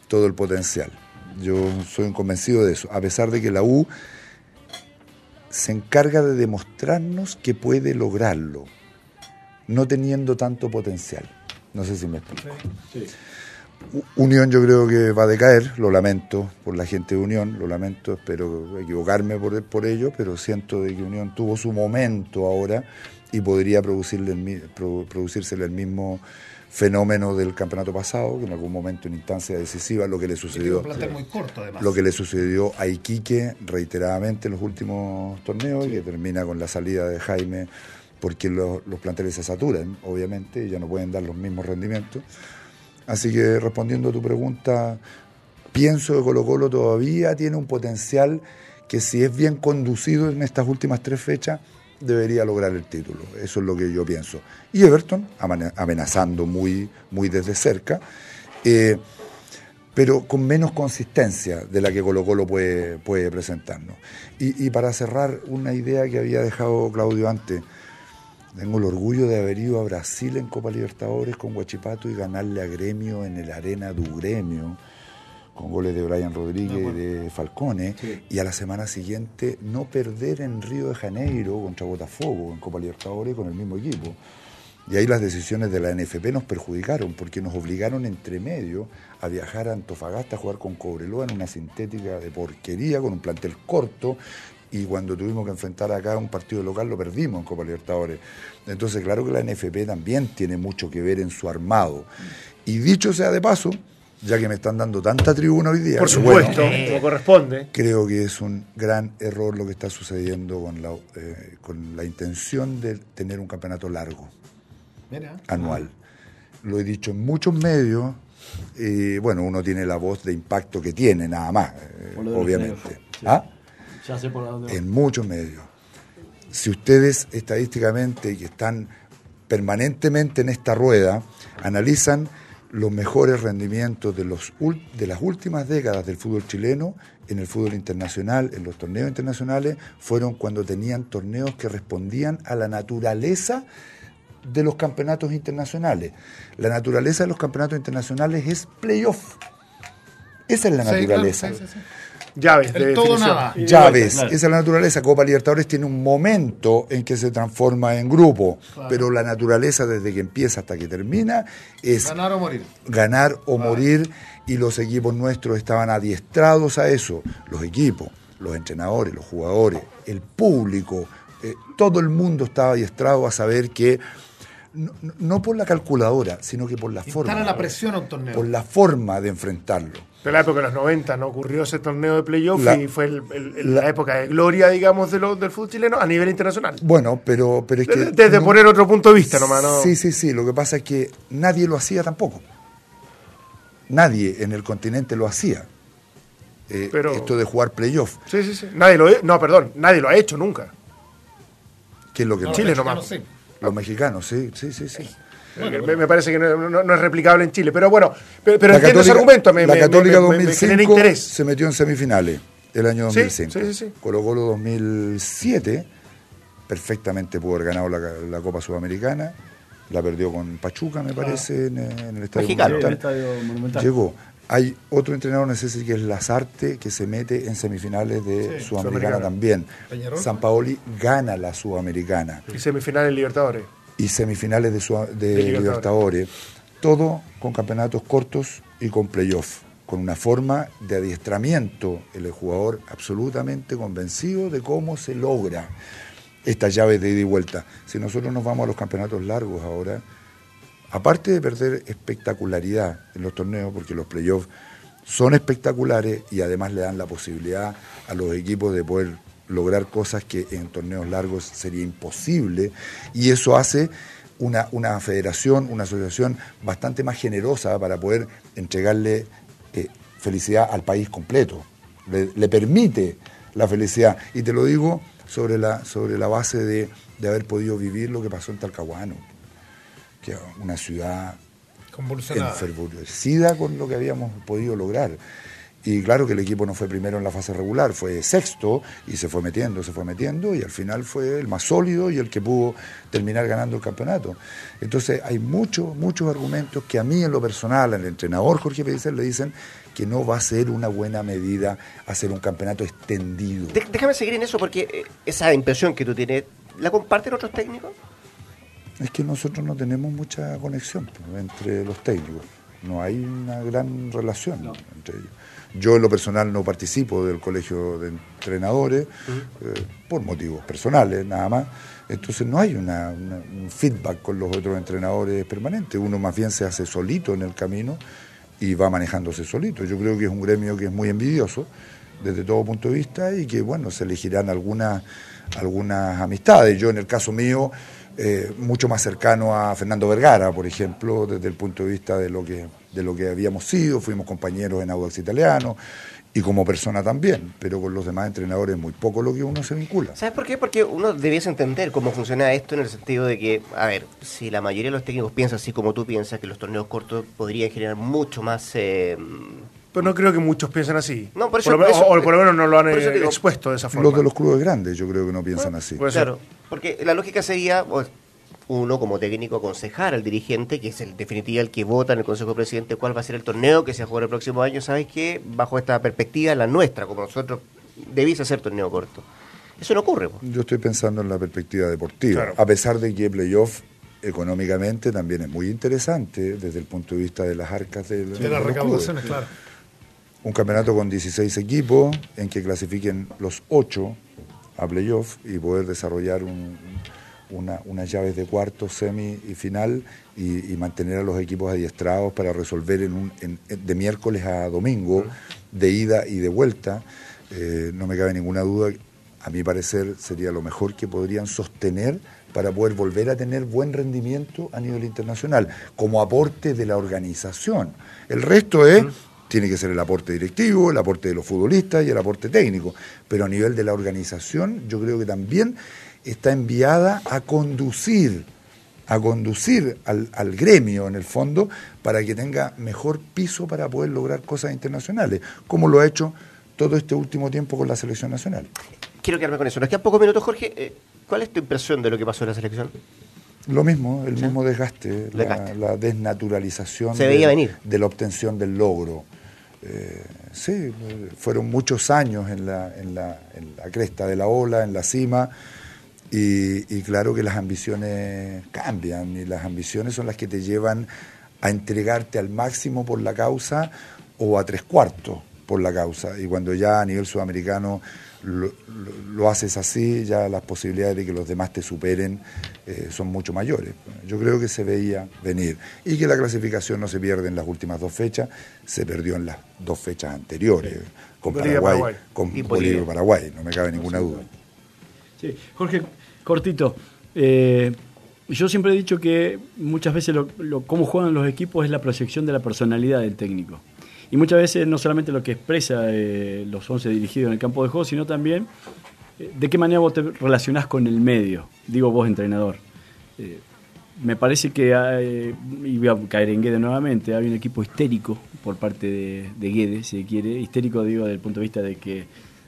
todo el potencial. Yo soy un convencido de eso, a pesar de que la U se encarga de demostrarnos que puede lograrlo, no teniendo tanto potencial. No sé si me explico. Unión yo creo que va a decaer, lo lamento por la gente de Unión, lo lamento, espero equivocarme por, por ello, pero siento de que Unión tuvo su momento ahora y podría producirle el, producírsele mismo fenómeno del campeonato pasado, que en algún momento en instancia decisiva, lo que le sucedió muy corto, lo que le sucedió a Iquique reiteradamente en los últimos torneos y que termina con la salida de Jaime porque los, los planteles se saturan, obviamente, y ya no pueden dar los mismos rendimientos. Así que respondiendo a tu pregunta, pienso que Colo Colo todavía tiene un potencial que si es bien conducido en estas últimas tres fechas, debería lograr el título. Eso es lo que yo pienso. Y Everton, amenazando muy, muy desde cerca. eh, pero con menos consistencia de la que Colo Colo puede, puede presentarnos. Y, para cerrar, una idea que había dejado Claudio antes, tengo el orgullo de haber ido a Brasil en Copa Libertadores con Guachipato y ganarle a Gremio en el Arena du Gremio, con goles de Brian Rodríguez y de Falcone, y a la semana siguiente no perder en Río de Janeiro contra Botafogo en Copa Libertadores con el mismo equipo. Y ahí las decisiones de la NFP nos perjudicaron porque nos obligaron entre medio a viajar a Antofagasta a jugar con Cobreloa en una sintética de porquería, con un plantel corto. Y cuando tuvimos que enfrentar acá un partido local lo perdimos en Copa Libertadores. Entonces, claro que la NFP también tiene mucho que ver en su armado. Y dicho sea de paso, ya que me están dando tanta tribuna hoy día, Por bueno, supuesto, como corresponde. creo que es un gran error lo que está sucediendo con la, eh, con la intención de tener un campeonato largo Mira. anual. Lo he dicho en muchos medios Y bueno, uno tiene la voz de impacto que tiene, nada más, eh, obviamente. Sí. ¿Ah? Ya sé por dónde va. en muchos medios. Si ustedes estadísticamente que están permanentemente en esta rueda, analizan los mejores rendimientos de, los, de las últimas décadas del fútbol chileno en el fútbol internacional, en los torneos internacionales, fueron cuando tenían torneos que respondían a la naturaleza de los campeonatos internacionales. La naturaleza de los campeonatos internacionales es playoff. Esa es la Sí, naturaleza. sí, sí, sí. Llaves de todo definición. nada. Llaves, claro. esa es la naturaleza. Copa Libertadores tiene un momento en que se transforma en grupo, pero la naturaleza desde que empieza hasta que termina es Ganar o morir. ganar o morir y los equipos nuestros estaban adiestrados a eso, los equipos, los entrenadores, los jugadores, el público, eh, todo el mundo estaba adiestrado a saber que no, por la calculadora, sino que por la forma, la presión a un torneo. por la forma de enfrentarlo. De la época de los 90, ¿no? Ocurrió ese torneo de playoff La- y fue el- el- el- la- la, época de gloria, digamos, de lo- del fútbol chileno a nivel internacional. Bueno, pero, pero es que... Desde, desde no- poner otro punto de vista nomás, ¿no? Sí, sí, sí. Lo que pasa es que nadie lo hacía tampoco. Nadie en el continente lo hacía. Eh, Pero- Esto de jugar playoff, Sí, sí, sí. Nadie lo, no, perdón, nadie lo ha hecho nunca. que es lo que No, no- Chile nomás. sí. Los mexicanos, sí, sí, sí, sí. Me, me parece que no, no- no es replicable en Chile. Pero bueno, pero, pero La entiendo ese argumento. Me, la Católica me- me- me 2005 genera interés. se metió en semifinales el año Sí, 2005. sí, sí, sí. Colo Colo 2007 perfectamente pudo haber ganado la, la Copa Sudamericana. La perdió con Pachuca, me parece, en, en el Estadio Mexicano. Sí, Monumental. el estadio monumental. Llegó. Hay otro entrenador, no sé si que es Lazarte, que se mete en semifinales de Sí, Sudamericana Sudamericana. también. Peñarol. San Paoli gana la Sudamericana Y semifinales Libertadores. y semifinales de, Sua- de De Libertadores. Libertadores. Todo con campeonatos cortos y con playoff, con una forma de adiestramiento, el jugador absolutamente convencido de cómo se logra estas llaves de ida y vuelta. Si nosotros nos vamos a los campeonatos largos ahora, aparte de perder espectacularidad en los torneos, porque los playoffs son espectaculares y además le dan la posibilidad a los equipos de poder lograr cosas que en torneos largos sería imposible, y eso hace una, una federación, una asociación bastante más generosa para poder entregarle eh, felicidad al país completo. Le, le permite la felicidad. Y te lo digo sobre la, sobre la base de, de haber podido vivir lo que pasó en Talcahuano que una ciudad Convulsionada. enfervorecida con lo que habíamos podido lograr. Y claro que el equipo no fue primero en la fase regular, fue sexto y se fue metiendo, se fue metiendo y al final fue el más sólido y el que pudo terminar ganando el campeonato. Entonces hay muchos, muchos argumentos que a mí en lo personal, al entrenador Jorge Pellicer le dicen que no va a ser una buena medida hacer un campeonato extendido. Déjame seguir en eso porque eh, esa impresión que tú tienes, ¿la comparten otros técnicos? Es que nosotros no tenemos mucha conexión pues, entre los técnicos. No hay una gran relación entre ellos. Yo en lo personal no participo del colegio de entrenadores eh, por motivos personales nada más. Entonces no hay una- una- un feedback con los otros entrenadores permanente. Uno más bien se hace solito en el camino y va manejándose solito. Yo creo que es un gremio que es muy envidioso desde todo punto de vista y que bueno, se elegirán algunas, algunas amistades. Yo en el caso mío, eh, mucho más cercano a Fernando Vergara, por ejemplo, desde el punto de vista de lo que, de lo que habíamos sido, fuimos compañeros en Audax Italiano y como persona también, pero con los demás entrenadores muy poco lo que uno se vincula. ¿Sabes por qué? Porque uno debiese entender cómo funciona esto en el sentido de que, a ver, si la mayoría de los técnicos piensan así como tú piensas, que los torneos cortos podrían generar mucho más... eh, Pero no creo que muchos piensen así. No, por eso- lo, por menos- eso- o por lo menos no lo han eh, digo- expuesto de esa forma. Los de los clubes grandes yo creo que no piensan así. Claro, porque la lógica sería, pues, uno como técnico aconsejar al dirigente, que es el definitiva el que vota en el Consejo de Presidente cuál va a ser el torneo que se va a jugar el próximo año, ¿sabes qué? Bajo esta perspectiva, la nuestra, como nosotros, debiese ser torneo corto. Eso no ocurre. po. Yo estoy pensando en la perspectiva deportiva, Claro. a pesar de que playoff económicamente también es muy interesante desde el punto de vista de las arcas del- De de las recaudaciones, claro. Un campeonato con 16 equipos en que clasifiquen los 8 a playoff y poder desarrollar un- una- unas llaves de cuarto, semi y final y, y mantener a los equipos adiestrados para resolver en un, en- de miércoles a domingo, de ida y de vuelta. Eh, no me cabe ninguna duda, a mi parecer sería lo mejor que podrían sostener para poder volver a tener buen rendimiento a nivel internacional, como aporte de la organización. El resto es, tiene que ser el aporte directivo, el aporte de los futbolistas y el aporte técnico, pero a nivel de la organización yo creo que también está enviada a conducir a conducir al, al, gremio en el fondo para que tenga mejor piso para poder lograr cosas internacionales, como lo ha hecho todo este último tiempo con la selección nacional. Quiero quedarme con eso. Nos quedan pocos minutos, Jorge. Eh, ¿Cuál es tu impresión de lo que pasó en la selección? Lo mismo, el mismo desgaste, Desgaste. La, la desnaturalización Se de, veía venir. de la obtención del logro. Eh, sí, fueron muchos años en la, en, la, en la cresta de la ola, en la cima, y, y claro que las ambiciones cambian, y las ambiciones son las que te llevan a entregarte al máximo por la causa o a tres cuartos por la causa. Y cuando ya a nivel sudamericano lo, lo, lo, haces así, ya las posibilidades de que los demás te superen eh, son mucho mayores. Yo creo que se veía venir. Y que la clasificación no se pierde en las últimas dos fechas, se perdió en las dos fechas anteriores, sí. con Bolivia, Paraguay, Paraguay. con Y Bolivia y. Paraguay, no me cabe ninguna duda. Sí. Jorge, cortito. Eh, yo siempre he dicho que muchas veces lo, lo, cómo juegan los equipos es la proyección de la personalidad del técnico. Y muchas veces no solamente lo que expresa eh, los 11 dirigidos en el campo de juego, sino también eh, de qué manera vos te relacionás con el medio. Digo vos, entrenador. Eh, me parece que, hay, y voy a caer en Guedes nuevamente, hay un equipo histérico por parte de, de si quiere. Histérico, digo, desde el punto de vista de que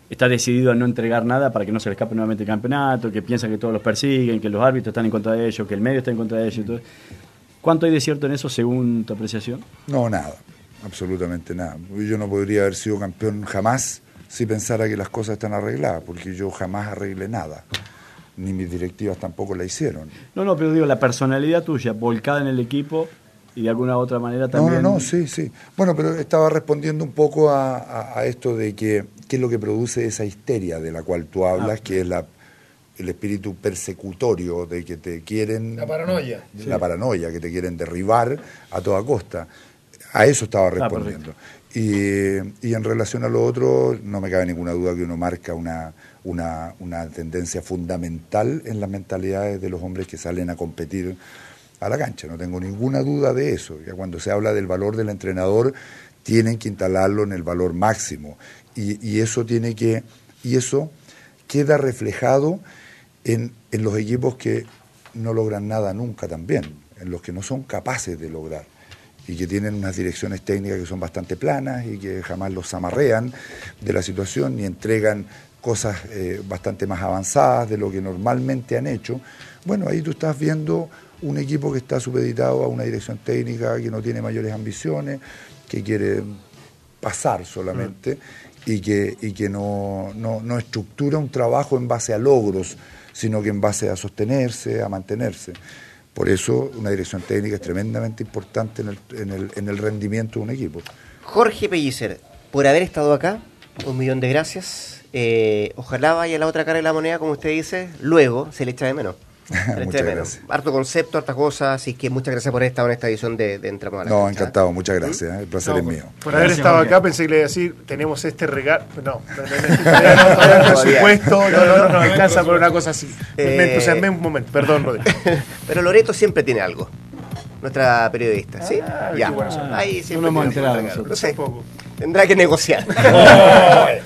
está decidido a no entregar nada para que no se le escape nuevamente el campeonato, que piensa que todos los persiguen, que los árbitros están en contra de ellos, que el medio está en contra de ellos. Entonces, ¿Cuánto hay de cierto en eso según tu apreciación? No, nada, absolutamente nada. Yo no podría haber sido campeón jamás si pensara que las cosas están arregladas, porque yo jamás arreglé nada. Ni mis directivas tampoco la hicieron. No, no, pero digo, la personalidad tuya, volcada en el equipo y de alguna u otra manera también. No, no, no, sí, sí. Bueno, pero estaba respondiendo un poco a, a, a esto de que qué es lo que produce esa histeria de la cual tú hablas, ah, que es la, el espíritu persecutorio de que te quieren... La paranoia. La sí. paranoia, que te quieren derribar a toda costa. A eso estaba respondiendo. Ah, y, y, en relación a lo otro, no me cabe ninguna duda que uno marca una, una, una tendencia fundamental en las mentalidades de los hombres que salen a competir a la cancha. No tengo ninguna duda de eso. Ya cuando se habla del valor del entrenador, tienen que instalarlo en el valor máximo. Y, y eso tiene que, y eso queda reflejado en, en, los equipos que no logran nada nunca también, en los que no son capaces de lograr y que tienen unas direcciones técnicas que son bastante planas y que jamás los amarrean de la situación ni entregan cosas eh, bastante más avanzadas de lo que normalmente han hecho. Bueno, ahí tú estás viendo un equipo que está supeditado a una dirección técnica que no tiene mayores ambiciones, que quiere pasar solamente y que, y que no, no, no, estructura un trabajo en base a logros, sino que en base a sostenerse, a mantenerse. Por eso una dirección técnica es tremendamente importante en el, en el, en el rendimiento de un equipo. Jorge Pellicer, por haber estado acá, un millón de gracias. Eh, ojalá vaya la otra cara de la moneda, como usted dice, luego se le echa de menos. Muchas gracias. Harto concepto, hartas cosas, así que muchas gracias por estar en esta edición de, de Entramos a la No, cancha. encantado, muchas gracias, ¿eh? el placer no, es mío. Por haber gracias, estado acá pensé que le iba a decir, tenemos este regalo, no, no, no, no, presupuesto, no, no, no, no, alcanza por una cosa así. Eh, me entusiasmé un momento, perdón, Rodrigo. Pero Loreto siempre tiene algo. Nuestra periodista, ¿sí? Ah, ya. Bueno, Ahí siempre no hemos enterado no sé, Tendrá que negociar.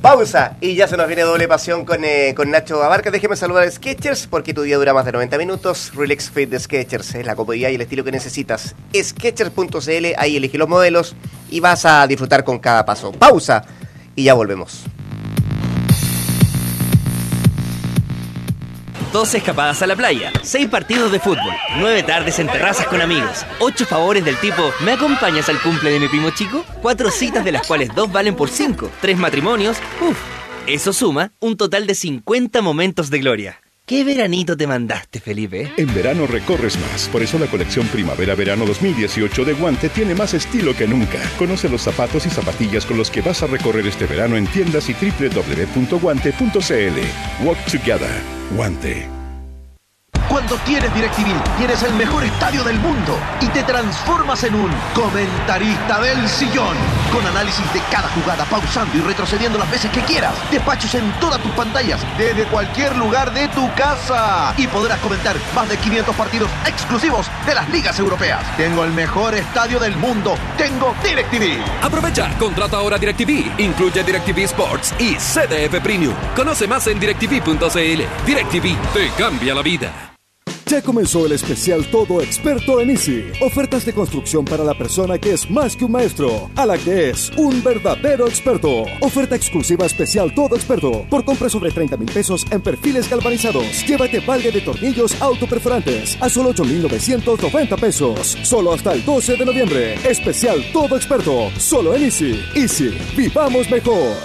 Pausa y ya se nos viene doble pasión con, eh, con Nacho Abarca. Déjeme saludar a Sketchers porque tu día dura más de 90 minutos. Relax Fit de Sketchers es la comodidad y el estilo que necesitas. Sketchers.cl, ahí elige los modelos y vas a disfrutar con cada paso. Pausa y ya volvemos. Dos escapadas a la playa, seis partidos de fútbol, nueve tardes en terrazas con amigos, ocho favores del tipo ¿me acompañas al cumple de mi primo chico? Cuatro citas de las cuales dos valen por cinco, tres matrimonios, uff, eso suma un total de 50 momentos de gloria. ¿Qué veranito te mandaste, Felipe? En verano recorres más, por eso la colección Primavera-Verano 2018 de Guante tiene más estilo que nunca. Conoce los zapatos y zapatillas con los que vas a recorrer este verano en tiendas y www.guante.cl. Walk Together. Guante. Cuando tienes DirecTV, tienes el mejor estadio del mundo y te transformas en un comentarista del sillón con análisis de cada jugada, pausando y retrocediendo las veces que quieras. Despachos en todas tus pantallas, desde cualquier lugar de tu casa. Y podrás comentar más de 500 partidos exclusivos de las ligas europeas. Tengo el mejor estadio del mundo. Tengo DirecTV. Aprovecha, contrata ahora DirecTV. Incluye DirecTV Sports y CDF Premium. Conoce más en directv.cl. DirecTV te cambia la vida. Ya comenzó el especial Todo Experto en Easy. Ofertas de construcción para la persona que es más que un maestro, a la que es un verdadero experto. Oferta exclusiva especial Todo Experto. Por compra sobre 30 mil pesos en perfiles galvanizados. Llévate balde de tornillos autoperforantes a solo 8,990 pesos. Solo hasta el 12 de noviembre. Especial Todo Experto. Solo en Easy. Easy. Vivamos mejor.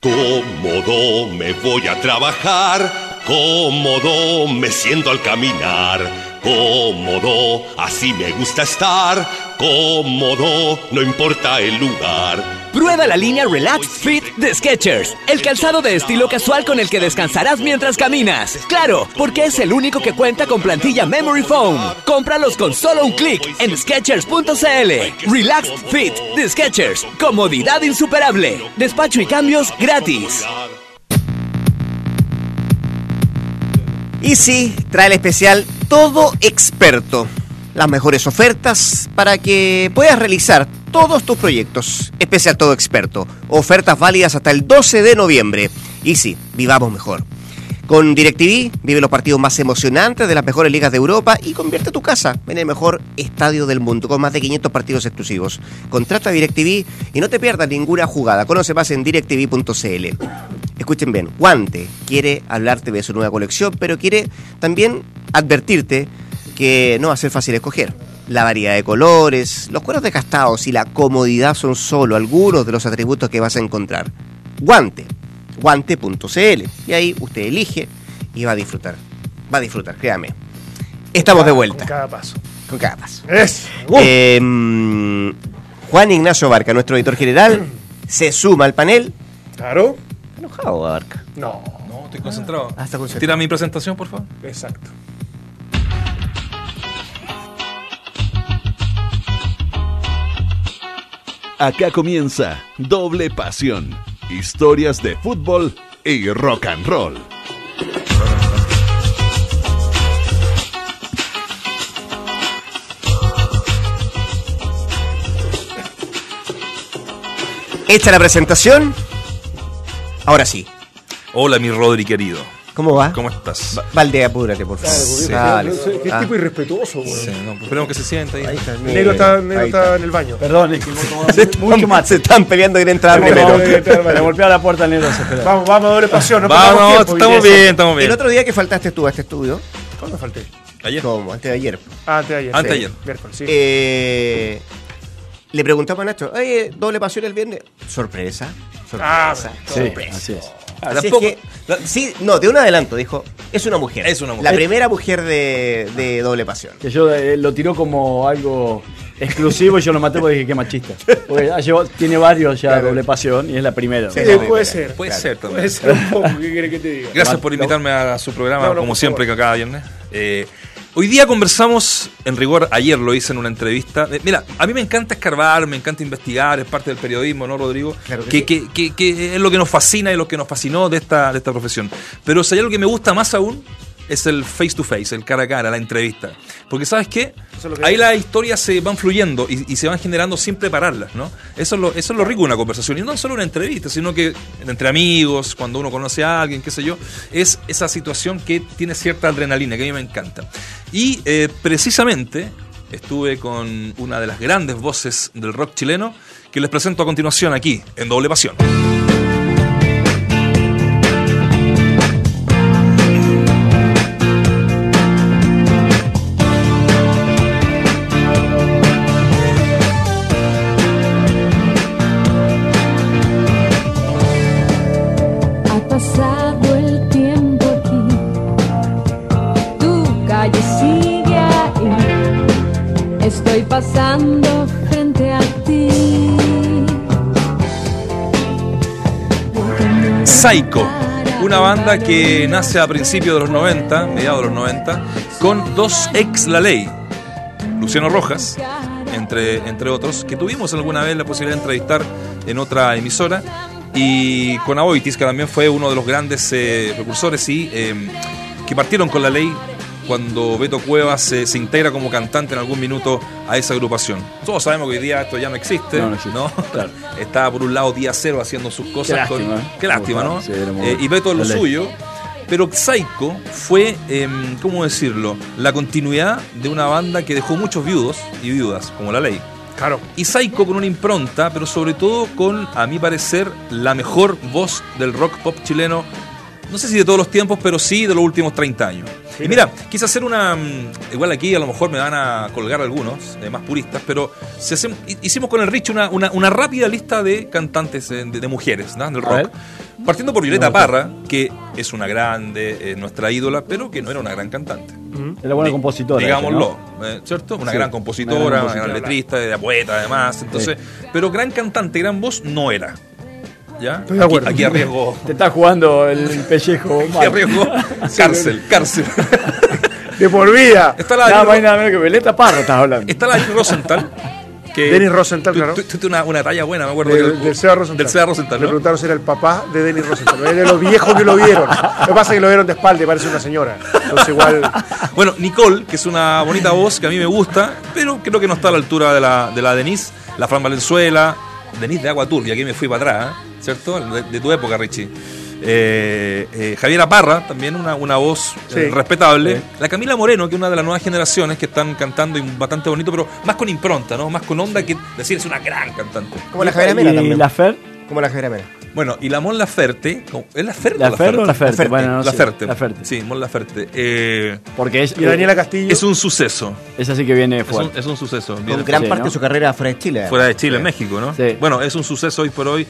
Cómodo me voy a trabajar Cómodo me siento al caminar, cómodo, así me gusta estar, cómodo, no importa el lugar. Prueba la línea Relax Fit de Skechers, el calzado de estilo casual con el que descansarás mientras caminas. Claro, porque es el único que cuenta con plantilla Memory Foam. Cómpralos con solo un clic en Skechers.cl. Relax Fit de Skechers, comodidad insuperable, despacho y cambios gratis. Y sí, trae el especial Todo Experto. Las mejores ofertas para que puedas realizar todos tus proyectos. Especial Todo Experto. Ofertas válidas hasta el 12 de noviembre. Y sí, vivamos mejor. Con DirecTV vive los partidos más emocionantes de las mejores ligas de Europa y convierte tu casa en el mejor estadio del mundo con más de 500 partidos exclusivos. Contrata DirecTV y no te pierdas ninguna jugada. Conoce más en directv.cl. Escuchen bien, Guante quiere hablarte de su nueva colección, pero quiere también advertirte que no va a ser fácil escoger. La variedad de colores, los cueros desgastados y la comodidad son solo algunos de los atributos que vas a encontrar. Guante guante.cl. Y ahí usted elige y va a disfrutar. Va a disfrutar, créame. Estamos de vuelta. Con cada paso. Con cada paso. Es. Eh, Juan Ignacio Barca, nuestro editor general, se suma al panel. Claro. Enojado? No. No, estoy concentrado. Ah, está concentrado. Tira mi presentación, por favor. Exacto. Acá comienza Doble Pasión historias de fútbol y rock and roll. Hecha la presentación, ahora sí. Hola, mi Rodri querido. ¿Cómo va? ¿Cómo estás? Valde, apúrate, por favor. Sí. Dale. Qué Ah. tipo irrespetuoso, güey. Sí, no, pues esperemos que se sienta ahí. Ahí está, El negro está, el negro Ahí está en el baño. Perdón, es que Se mucho están, más. se están peleando quién entrar primero. Le golpea la puerta al negro. Vamos, vamos doble pasión. No Vamos, tiempo, estamos bien, estamos El bien. otro día que faltaste tú a este estudio, ¿Cuándo falté? Ayer. como antes de ayer, Ah, antes de ayer. Antes de Sí. ayer. Miércoles, sí. eh, le preguntamos a Nacho, oye, doble pasión el viernes. Sorpresa, Ah, sorpresa, Sí, sorpresa. así es. Ah, Así es sí, no, de un adelanto, dijo, es una mujer. Es una mujer. La primera mujer de, de doble pasión. Que yo eh, lo tiró como algo exclusivo y yo lo maté porque dije que machista. Porque ya llevó- tiene varios ya Claro. doble pasión y es la primera. Sí, puede ser. Puede Claro. ser Puede también. ser un poco. ¿Qué quiere que te diga? Gracias por invitarme a su programa, No, no, como siempre, que cada viernes. Eh, hoy día conversamos, en rigor, ayer lo hice en una entrevista. Eh, mira, a mí me encanta escarbar, me encanta investigar, es parte del periodismo, ¿no, Rodrigo? Claro que que, que- que- que es lo que nos fascina y lo que nos fascinó de esta, de esta profesión. Pero hay algo que me gusta más aún, es el face to face, el cara a cara, la entrevista. Porque, ¿sabes qué? Es Ahí es. las historias se van fluyendo y, y se van generando sin prepararlas, ¿no? Eso es, lo, eso es lo rico de una conversación. Y no solo una entrevista, sino que entre amigos, cuando uno conoce a alguien, qué sé yo, es esa situación que tiene cierta adrenalina, que a mí me encanta. Y eh, precisamente estuve con una de las grandes voces del rock chileno, que les presento a continuación aquí, en Doble Pasión. Psycho, una banda que nace a principios de los 90, mediados de los 90, con dos ex La Ley, Luciano Rojas, entre, entre otros, que tuvimos alguna vez la posibilidad de entrevistar en otra emisora. Y con Aboitis, que también fue uno de los grandes eh, precursores y eh, que partieron con la ley cuando Beto Cuevas se, se integra como cantante en algún minuto a esa agrupación. Todos sabemos que hoy día esto ya no existe, No, ¿no? no existe, claro. Está por un lado día cero haciendo sus cosas. Qué lástima, con- ¿eh? Qué lástima, ¿no? Sí, Eh, y Beto es lo ley. suyo. Pero Psycho fue, em, ¿cómo decirlo? La continuidad de una banda que dejó muchos viudos y viudas, como la ley. Claro. Y Psycho con una impronta, pero sobre todo con, a mi parecer, la mejor voz del rock pop chileno. No sé si de todos los tiempos, pero sí de los últimos 30 años. Y mira, quise hacer una. mm, Igual aquí a lo mejor me van a colgar algunos, eh, más puristas, pero si hacem- hi- hicimos con el Rich una, una, una rápida lista de cantantes eh, de, de mujeres ¿no? del A rock. ver. Partiendo por Violeta. Parra, que es una grande, eh, nuestra ídola, pero que no era una gran cantante. Era buena compositora. Digámoslo, ¿no? eh, ¿cierto? Una Sí, gran una compositora, una gran, letrista, de poeta además. Entonces, pero gran cantante, gran voz no era. ¿Ya? Estoy de acuerdo. Aquí, aquí arriesgo. Te está jugando el pellejo. Aquí arriesgo cárcel, cárcel. De por vida. Está la Nada más nada menos que Veleta Parra estás hablando. Está la Denis Rosenthal. Que Denis Rosenthal, claro. Tuviste una, una talla buena, me acuerdo. Del, del Seba Rosenthal. Del Seba Rosenthal, ¿no? preguntaron si era el papá de Denis Rosenthal. Es de los viejos que lo vieron. Lo que pasa es que lo vieron de espalda y parece una señora. Entonces igual... Bueno, Nicole, que es una bonita voz que a mí me gusta, pero creo que no está a la altura de la, de la Denise, la Fran Valenzuela, Denise de Agua Turbia, aquí me fui para atrás, ¿eh? ¿cierto? De, de tu época, Richie. Eh, eh, Javiera Parra, también una, una voz Sí. eh, respetable. Sí. La Camila Moreno, que es una de las nuevas generaciones que están cantando y bastante bonito, pero más con impronta, ¿no? Más con onda que decir es una gran cantante. Como la Javiera Mena ¿Y también. la Fer? Como la Javiera Mena. Bueno, y la Mon Laferte. ¿es Laferte ¿La o Fer o la Ferte? Bueno, no. Laferte. Laferte. Sí, Mon Laferte. Eh, Porque es, Y Daniela Castillo. es un suceso. es así que viene Es un, fuerte. es un suceso. Con gran parte ¿no? de su carrera fuera de Chile. Fuera de Chile, en México, ¿no? Sí. Bueno, es un suceso hoy por hoy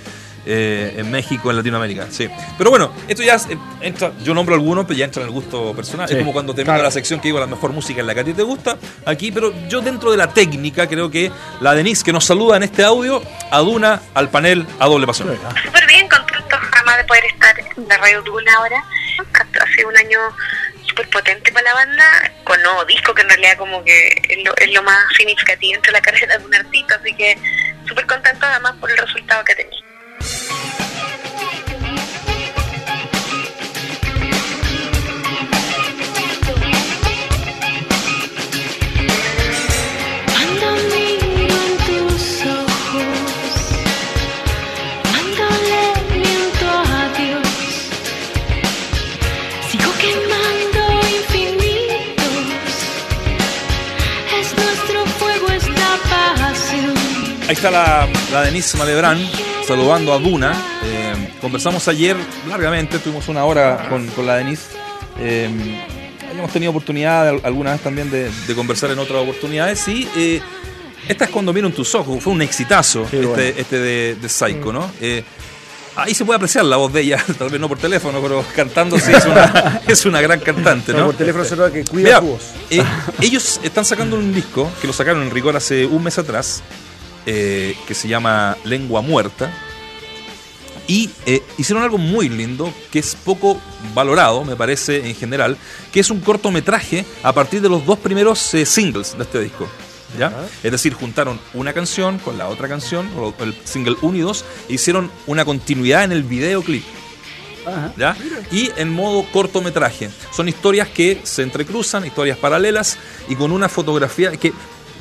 eh, en México, en Latinoamérica, sí. Pero bueno, esto ya es- entra, yo nombro algunos, pero ya entra en el gusto personal. Sí. Es como cuando te mando la sección que digo la mejor música en la que a ti te gusta, aquí, pero yo dentro de la técnica creo que la Denise que nos saluda en este audio aduna al panel a doble pasión. Bien, contento jamás de poder estar en la Radio Duna ahora. Ha sido un año súper potente para la banda, con nuevo disco que en realidad como que es lo, es lo más significativo entre la carrera de un artista, así que súper contento además por el resultado que ha tenido. Ahí está la, la Denise Malebrán saludando a Duna. Eh, conversamos ayer largamente, tuvimos una hora con, con la Denise. Eh, hemos tenido oportunidad al- alguna vez también de, de conversar en otras oportunidades. Y eh, esta es cuando miro en tus ojos. Fue un exitazo Sí, este, bueno. este de, de Psycho, ¿no? Eh, Ahí se puede apreciar la voz de ella, tal vez no por teléfono, pero cantando sí es una, es una gran cantante, No, ¿no? por teléfono se nota que cuida Mira, tu voz. eh, ellos están sacando un disco que lo sacaron en rigor hace un mes atrás, eh, que se llama Lengua Muerta. Y eh, hicieron algo muy lindo, que es poco valorado, me parece, en general, que es un cortometraje a partir de los dos primeros eh, singles de este disco. ¿ya? Es decir, juntaron una canción con la otra canción, el single 1 y 2, e hicieron una continuidad en el videoclip. ¿ya? Y en modo cortometraje. Son historias que se entrecruzan, historias paralelas y con una fotografía que,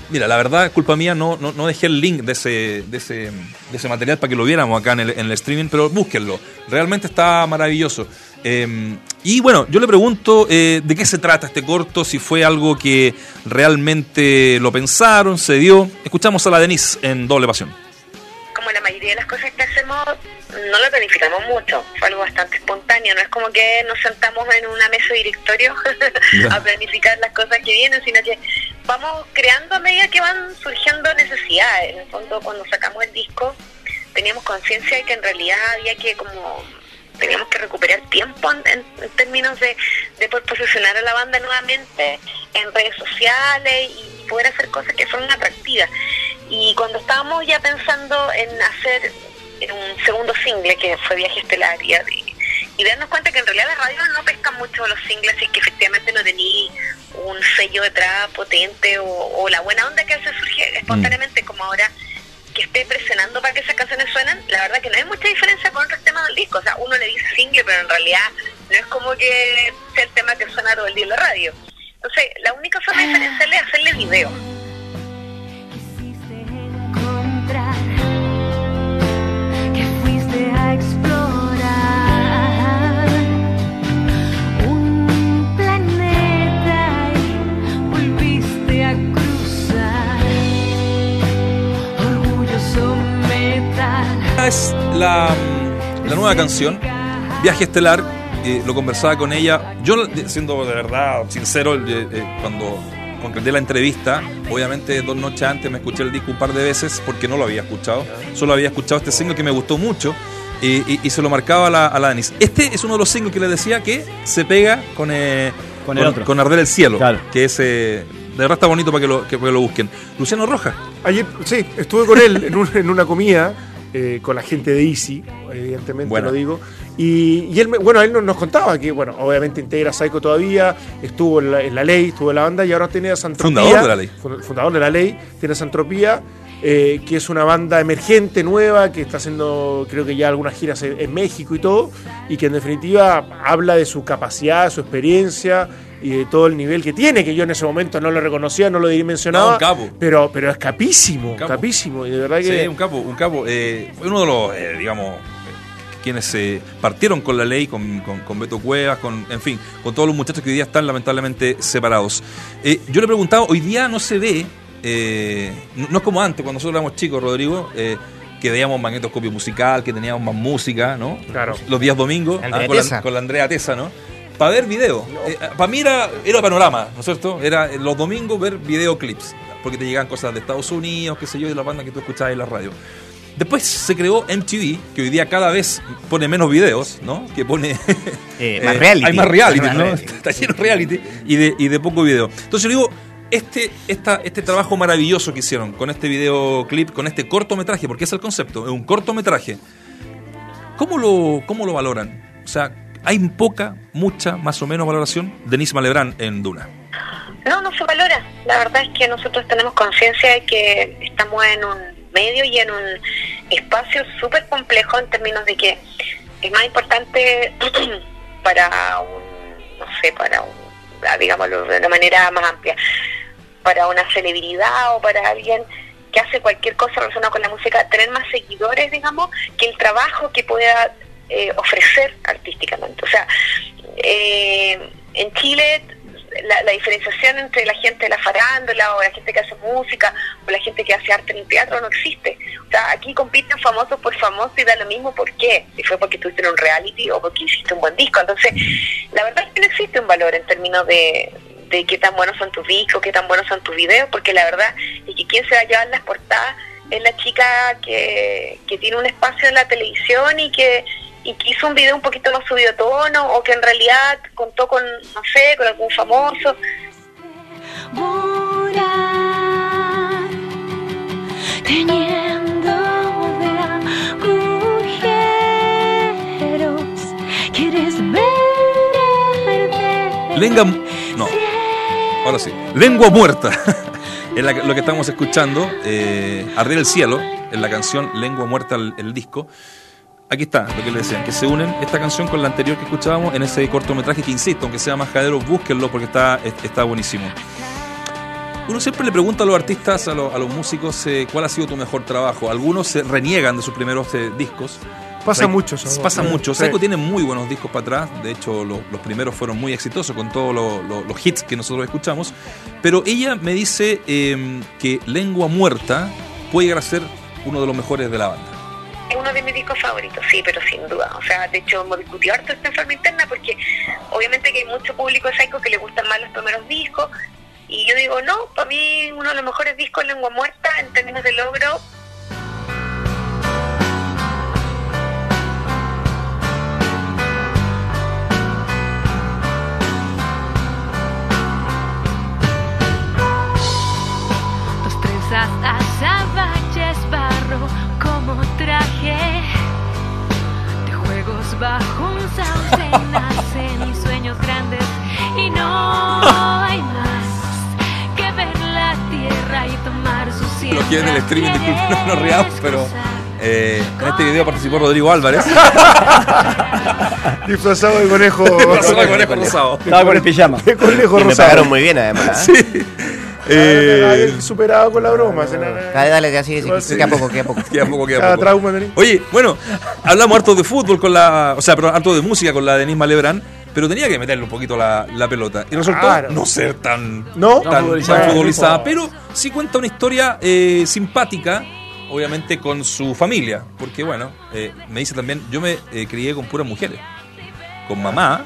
mira, la verdad, culpa mía, no, no, no dejé el link de ese, de, ese, de ese material para que lo viéramos acá en el, en el streaming, pero búsquenlo. Realmente está maravilloso. Eh, y bueno, yo le pregunto eh, de qué se trata este corto, si fue algo que realmente lo pensaron, se dio. Escuchamos a la Denise en Doble Pasión. Mayoría de las cosas que hacemos, no lo planificamos mucho. Fue algo bastante espontáneo. No es como que nos sentamos en una mesa de directorio a planificar las cosas que vienen, sino que vamos creando a medida que van surgiendo necesidades. En el fondo, cuando sacamos el disco, teníamos conciencia de que en realidad había que como teníamos que recuperar tiempo en, términos de, de poder posicionar a la banda nuevamente en redes sociales y poder hacer cosas que son atractivas. Y cuando estábamos ya pensando en hacer un segundo single, que fue Viaje Estelar, y, y- darnos cuenta que en realidad las radios no pescan mucho los singles y que efectivamente no tení un sello detrás potente o, o la buena onda que hace surge espontáneamente como ahora que esté presionando para que esas canciones suenen, la verdad que no hay mucha diferencia con otros temas del disco. O sea, uno le dice single, pero en realidad no es como que sea el tema que suena todo el día en la radio. Entonces, la única forma de diferenciarle es hacerle video. Es la, la nueva canción, Viaje Estelar. eh, lo conversaba con ella. Yo, siendo de verdad sincero, eh, eh, cuando concreté la entrevista, obviamente dos noches antes me escuché el disco un par de veces porque no lo había escuchado. Solo había escuchado este single que me gustó mucho eh, y, y se lo marcaba a la, a la Denise. Este es uno de los singles que les decía que se pega con, eh, Con el otro. con Arder el Cielo. Claro. Que es. eh, de verdad está bonito para que lo, que, para que lo busquen. Luciano Rojas. Ayer, sí, estuve con él en, un- en una comida eh, con la gente de Easy, evidentemente Bueno. lo digo. Y, y él, bueno, él nos, contaba que, bueno, obviamente integra Psycho todavía, estuvo en la, en la ley, estuvo en la banda y ahora tiene Santropía. Fundador de la ley. fu- Fundador de la ley, tiene Santropía, eh, que es una banda emergente, nueva, que está haciendo, creo que ya algunas giras en, en México y todo, y que en definitiva habla de su capacidad, su experiencia y de todo el nivel que tiene, que yo en ese momento no lo reconocía, no lo dimensionaba. No, un capo. Pero, pero es capísimo, capo. capísimo. Y de verdad que. Sí, un capo, un capo. Eh, fue uno de los, eh, digamos, eh, quienes eh, partieron con la ley, con, con, con Beto Cuevas, con, en fin, con todos los muchachos que hoy día están lamentablemente separados. Eh, yo le he preguntado, hoy día no se ve, eh, no, no es como antes, cuando nosotros éramos chicos, Rodrigo, eh, que veíamos magnetoscopio musical, que teníamos más música, ¿no? Claro. Los días domingos, ah, con, la, con la Andrea Tesa, ¿no? Para ver video. para mí era, era panorama, ¿no es cierto? Era eh, los domingos ver videoclips, porque te llegan cosas de Estados Unidos, qué sé yo, de la banda que tú escuchabas en la radio. Después se creó MTV, que hoy día cada vez pone menos videos, ¿no? Que pone... Eh, más reality. Hay más reality, ¿no? Está lleno de reality y de, y de poco video. Entonces yo digo, este, esta, este trabajo maravilloso que hicieron con este videoclip, con este cortometraje, porque es el concepto, es un cortometraje, ¿cómo lo, cómo lo valoran? O sea, hay poca, mucha, más o menos valoración. Denise Malebrán en Duna. No, no se valora. La verdad es que nosotros tenemos conciencia de que estamos en un medio y en un espacio súper complejo en términos de que es más importante para un, no sé, para un, ah, digámoslo de una manera más amplia, para una celebridad o para alguien que hace cualquier cosa relacionada con la música, tener más seguidores, digamos, que el trabajo que pueda eh, ofrecer artísticamente. O sea, eh, en Chile la, la diferenciación entre la gente de la farándula o la gente que hace música o la gente que hace arte en el teatro no existe. O sea, aquí compiten famosos por famosos y da lo mismo por qué. Si fue porque estuviste en un reality o porque hiciste un buen disco. Entonces, la verdad es que no existe un valor en términos de, de qué tan buenos son tus discos, qué tan buenos son tus videos, porque la verdad es que quien se va a llevar las portadas es la chica que, que tiene un espacio en la televisión y que y que hizo un video un poquito más subido de tono o que en realidad contó con, no sé, con algún famoso. volar, teniendo de agujeros. ¿Quieres? Lenga. No. Ahora sí. Lengua muerta. es la- lo que estamos escuchando. Eh, Arder el cielo. En la canción Lengua muerta, el, el disco. Aquí está lo que le decían, que se unen esta canción con la anterior que escuchábamos en ese cortometraje que insisto, aunque sea más jadero, búsquenlo porque está, está buenísimo. Uno siempre le pregunta a los artistas, a, los- a los músicos, eh, cuál ha sido tu mejor trabajo. Algunos se reniegan de sus primeros eh, discos. Pasa Psycho- mucho eso. Pasa Sí. mucho. Sí. Psycho tiene muy buenos discos para atrás. De hecho, lo- los primeros fueron muy exitosos con todos lo- lo- los hits que nosotros escuchamos. Pero ella me dice eh, que Lengua Muerta puede llegar a ser uno de los mejores de la banda. Uno de mis discos favoritos, sí, pero sin duda. O sea, de hecho, hemos discutido harto esta forma interna porque obviamente que hay mucho público Psycho que le gustan más los primeros discos. Y yo digo, no, para mí uno de los mejores discos Lengua Muerta en términos de logro. nacen y sueños grandes y no hay más que ver la tierra y tomar su cielo. Los que ven el streaming, disculpen, no, no reamos, pero. Eh, en este video participó Rodrigo Álvarez. Disfrazado de conejo. Disfrazado de conejo rosado. Estaba con el pijama. De conejo rosado. Me pagaron muy bien, además. ¿eh? Sí. Eh, superado con la broma. se la- Dale, dale, ya sigue, sigue, Sí. queda poco, queda poco. Queda poco, queda poco. trauma. Oye, bueno, hablamos harto de fútbol con la. O sea, perdón, harto de música con la Denise Malebrán, pero tenía que meterle un poquito la, la pelota. Y resultó Claro. no ser tan, ¿No? tan, futbolizada. tan futbolizada, No. pero sí cuenta una historia eh, simpática, obviamente con su familia. Porque, bueno, eh, me dice también, yo me eh, crié con puras mujeres, con mamá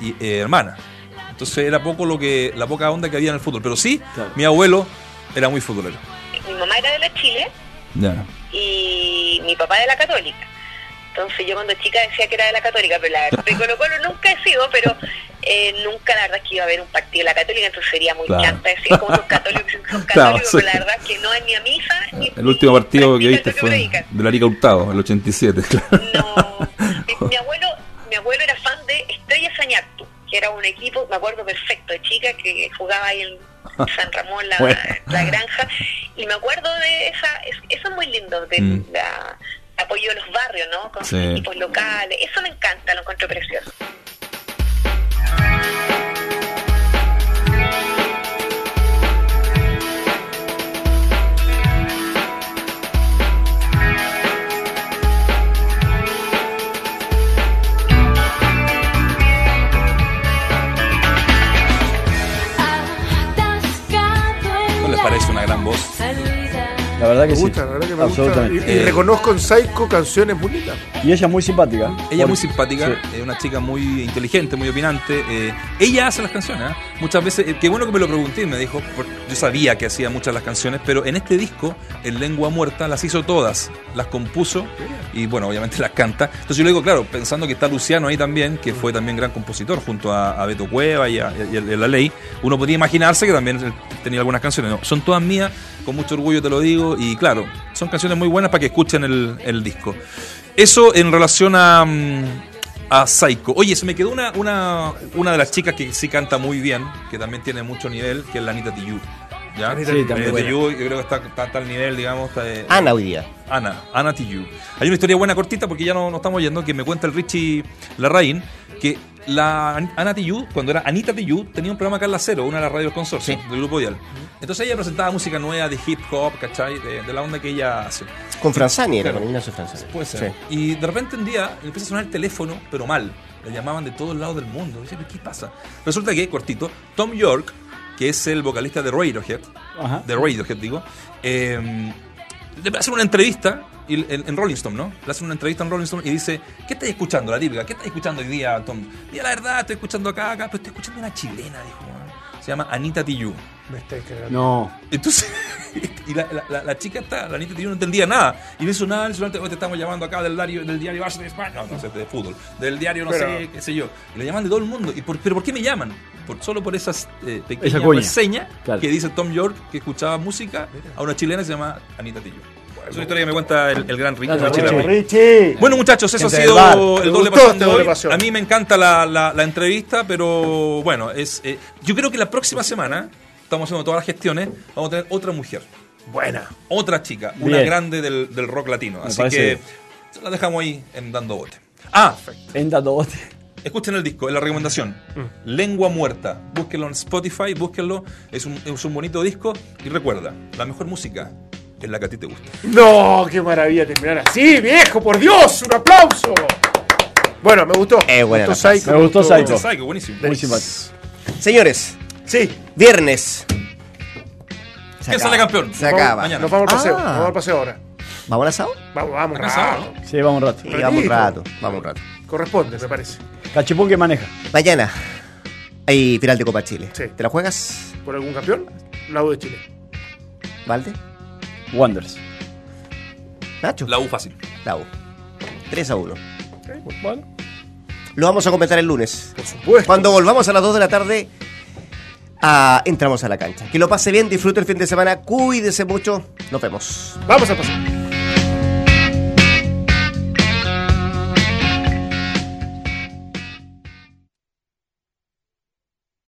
y eh, hermana. Entonces era poco lo que la poca onda que había en el fútbol. Pero sí, Claro. mi abuelo era muy futbolero. Mi mamá era de la Chile Ya. y mi papá de la Católica. Entonces yo cuando chica decía que era de la Católica, pero la verdad, de Colo Colo nunca he sido, pero eh, nunca la verdad es que iba a haber un partido de la Católica, entonces sería muy Claro. chanta decir como son católicos, son católicos, Claro, sí. pero la verdad es que no es ni a misa ni El último partido que viste fue predican. de la Liga Hurtado, el 87, claro. No, mi, mi abuelo, mi abuelo era fan de Estrella Sañartu, que era un equipo, me acuerdo perfecto, de chica que jugaba ahí en San Ramón, la, Bueno. la granja, y me acuerdo de esa, es- eso es muy lindo, de Mm. la apoyo de los barrios, ¿no? Con Sí. equipos locales, eso me encanta, lo encuentro precioso. Gran voz? La verdad que Me sí. gusta, la verdad que me gusta. Y, y reconozco en Psycho canciones bonitas. Y ella es muy simpática. Ella es muy simpática, Sí. es una chica muy inteligente, muy opinante. eh, ella hace las canciones, ¿eh? muchas veces. eh, qué bueno que me lo pregunté, me dijo. yo sabía que hacía muchas las canciones, pero en este disco, en Lengua Muerta, las hizo todas, las compuso y, bueno, obviamente las canta. Entonces yo le digo, claro, pensando que está Luciano ahí también, que fue también gran compositor junto a, a Beto Cueva y a, y a- y a La Ley, uno podría imaginarse que también él tenía algunas canciones. No, son todas mías, con mucho orgullo te lo digo, y claro, son canciones muy buenas para que escuchen el, el disco. Eso en relación a, mm, a Psycho. Oye, se me quedó una, una, una de las chicas que sí canta muy bien, que también tiene mucho nivel, que es la Anita Tijoux. ¿Ya? Anita Sí. Anita Tijoux, yo creo que está, está, está al nivel, digamos. Está, eh, Ana hoy día. Ana, Ana Tijoux. Hay una historia buena cortita porque ya no, no estamos yendo, que me cuenta el Richie Larraín, que la An- Ana Tijoux, cuando era Anita Tijoux, tenía un programa acá en la Cero, una de las radios consorcio del Grupo Dial. Entonces ella presentaba música nueva de hip hop, ¿cachai? De, de la onda que ella hace. Con Franzani era, Claro. con Ignacio Franzani. Puede ser. Sí. Y de repente un día le empieza a sonar el teléfono, pero mal. Le llamaban de todos lados del mundo. Dice, "¿Pero ¿qué pasa? Resulta que, cortito, Tom York, que es el vocalista de Radiohead, Ajá. de Radiohead, digo, eh, le hacen una entrevista y- en, en Rolling Stone, ¿no? Le hacen una entrevista en Rolling Stone y dice, ¿qué estás escuchando? La típica, ¿qué estás escuchando hoy día, Tom? Mira, la verdad, estoy escuchando acá, acá, pero estoy escuchando una chilena, dijo. Se llama Anita Tijoux. Me estáis cagando. No. Entonces, y la, la- la- la chica está, la Anita Tijoux no entendía nada. Y le sonaba, le sonaba, "Oh, te estamos llamando acá del diario, del diario Base de España, no, no sé, de fútbol, del diario no Pero- sé, qué sé yo. Y le llaman de todo el mundo. ¿Y por, ¿Pero por qué me llaman? Por, solo por esas eh, pequeñas Esa cuña. reseñas Claro. que dice Tom York que escuchaba música a una chilena que se llama Anita Tijoux. Es una historia que me cuenta el, el gran Richie Richie. Richie. Bueno, muchachos, eso Gente ha sido el doble pasión este de hoy. pasión. A mí me encanta la, la- la entrevista, pero bueno, es eh, yo creo que la próxima semana, estamos haciendo todas las gestiones, vamos a tener otra mujer, Buena. otra chica, una Bien. grande del, del rock latino. Me Así que bien. la dejamos ahí en dando bote. Ah, En dando bote. escuchen el disco, es la recomendación. Lengua Muerta. Búsquenlo en Spotify, búsquenlo. Es un, es un bonito disco. Y recuerda, la mejor música es la que a ti te gusta. No, qué maravilla terminar así, viejo, por Dios, un aplauso. Bueno, me gustó. Eh, buena me gustó Psycho. Me gustó Psycho. Psycho, buenísimo. Simpático. Señores, Sí, viernes. Se ¿Quién acaba. sale campeón? Se acaba. Mañana. nos vamos al paseo. Ah. Nos vamos al paseo ahora. ¿Vamos al asado? Vamos, vamos, rato. Sí, vamos un rato. Sí, vamos un rato. Vamos un rato. Corresponde, me parece. Cachipún que maneja. Mañana hay final de Copa Chile. Sí. ¿Te la juegas, ¿Por algún campeón? La U de Chile. Valde? Wanderers. Nacho. La U fácil. La U. 3 a 1. Bueno. Lo vamos a comentar el lunes. Por supuesto. Cuando volvamos a las 2 de la tarde, ah, entramos a la cancha. Que lo pase bien, disfrute el fin de semana, cuídese mucho. Nos vemos. Vamos al paseo.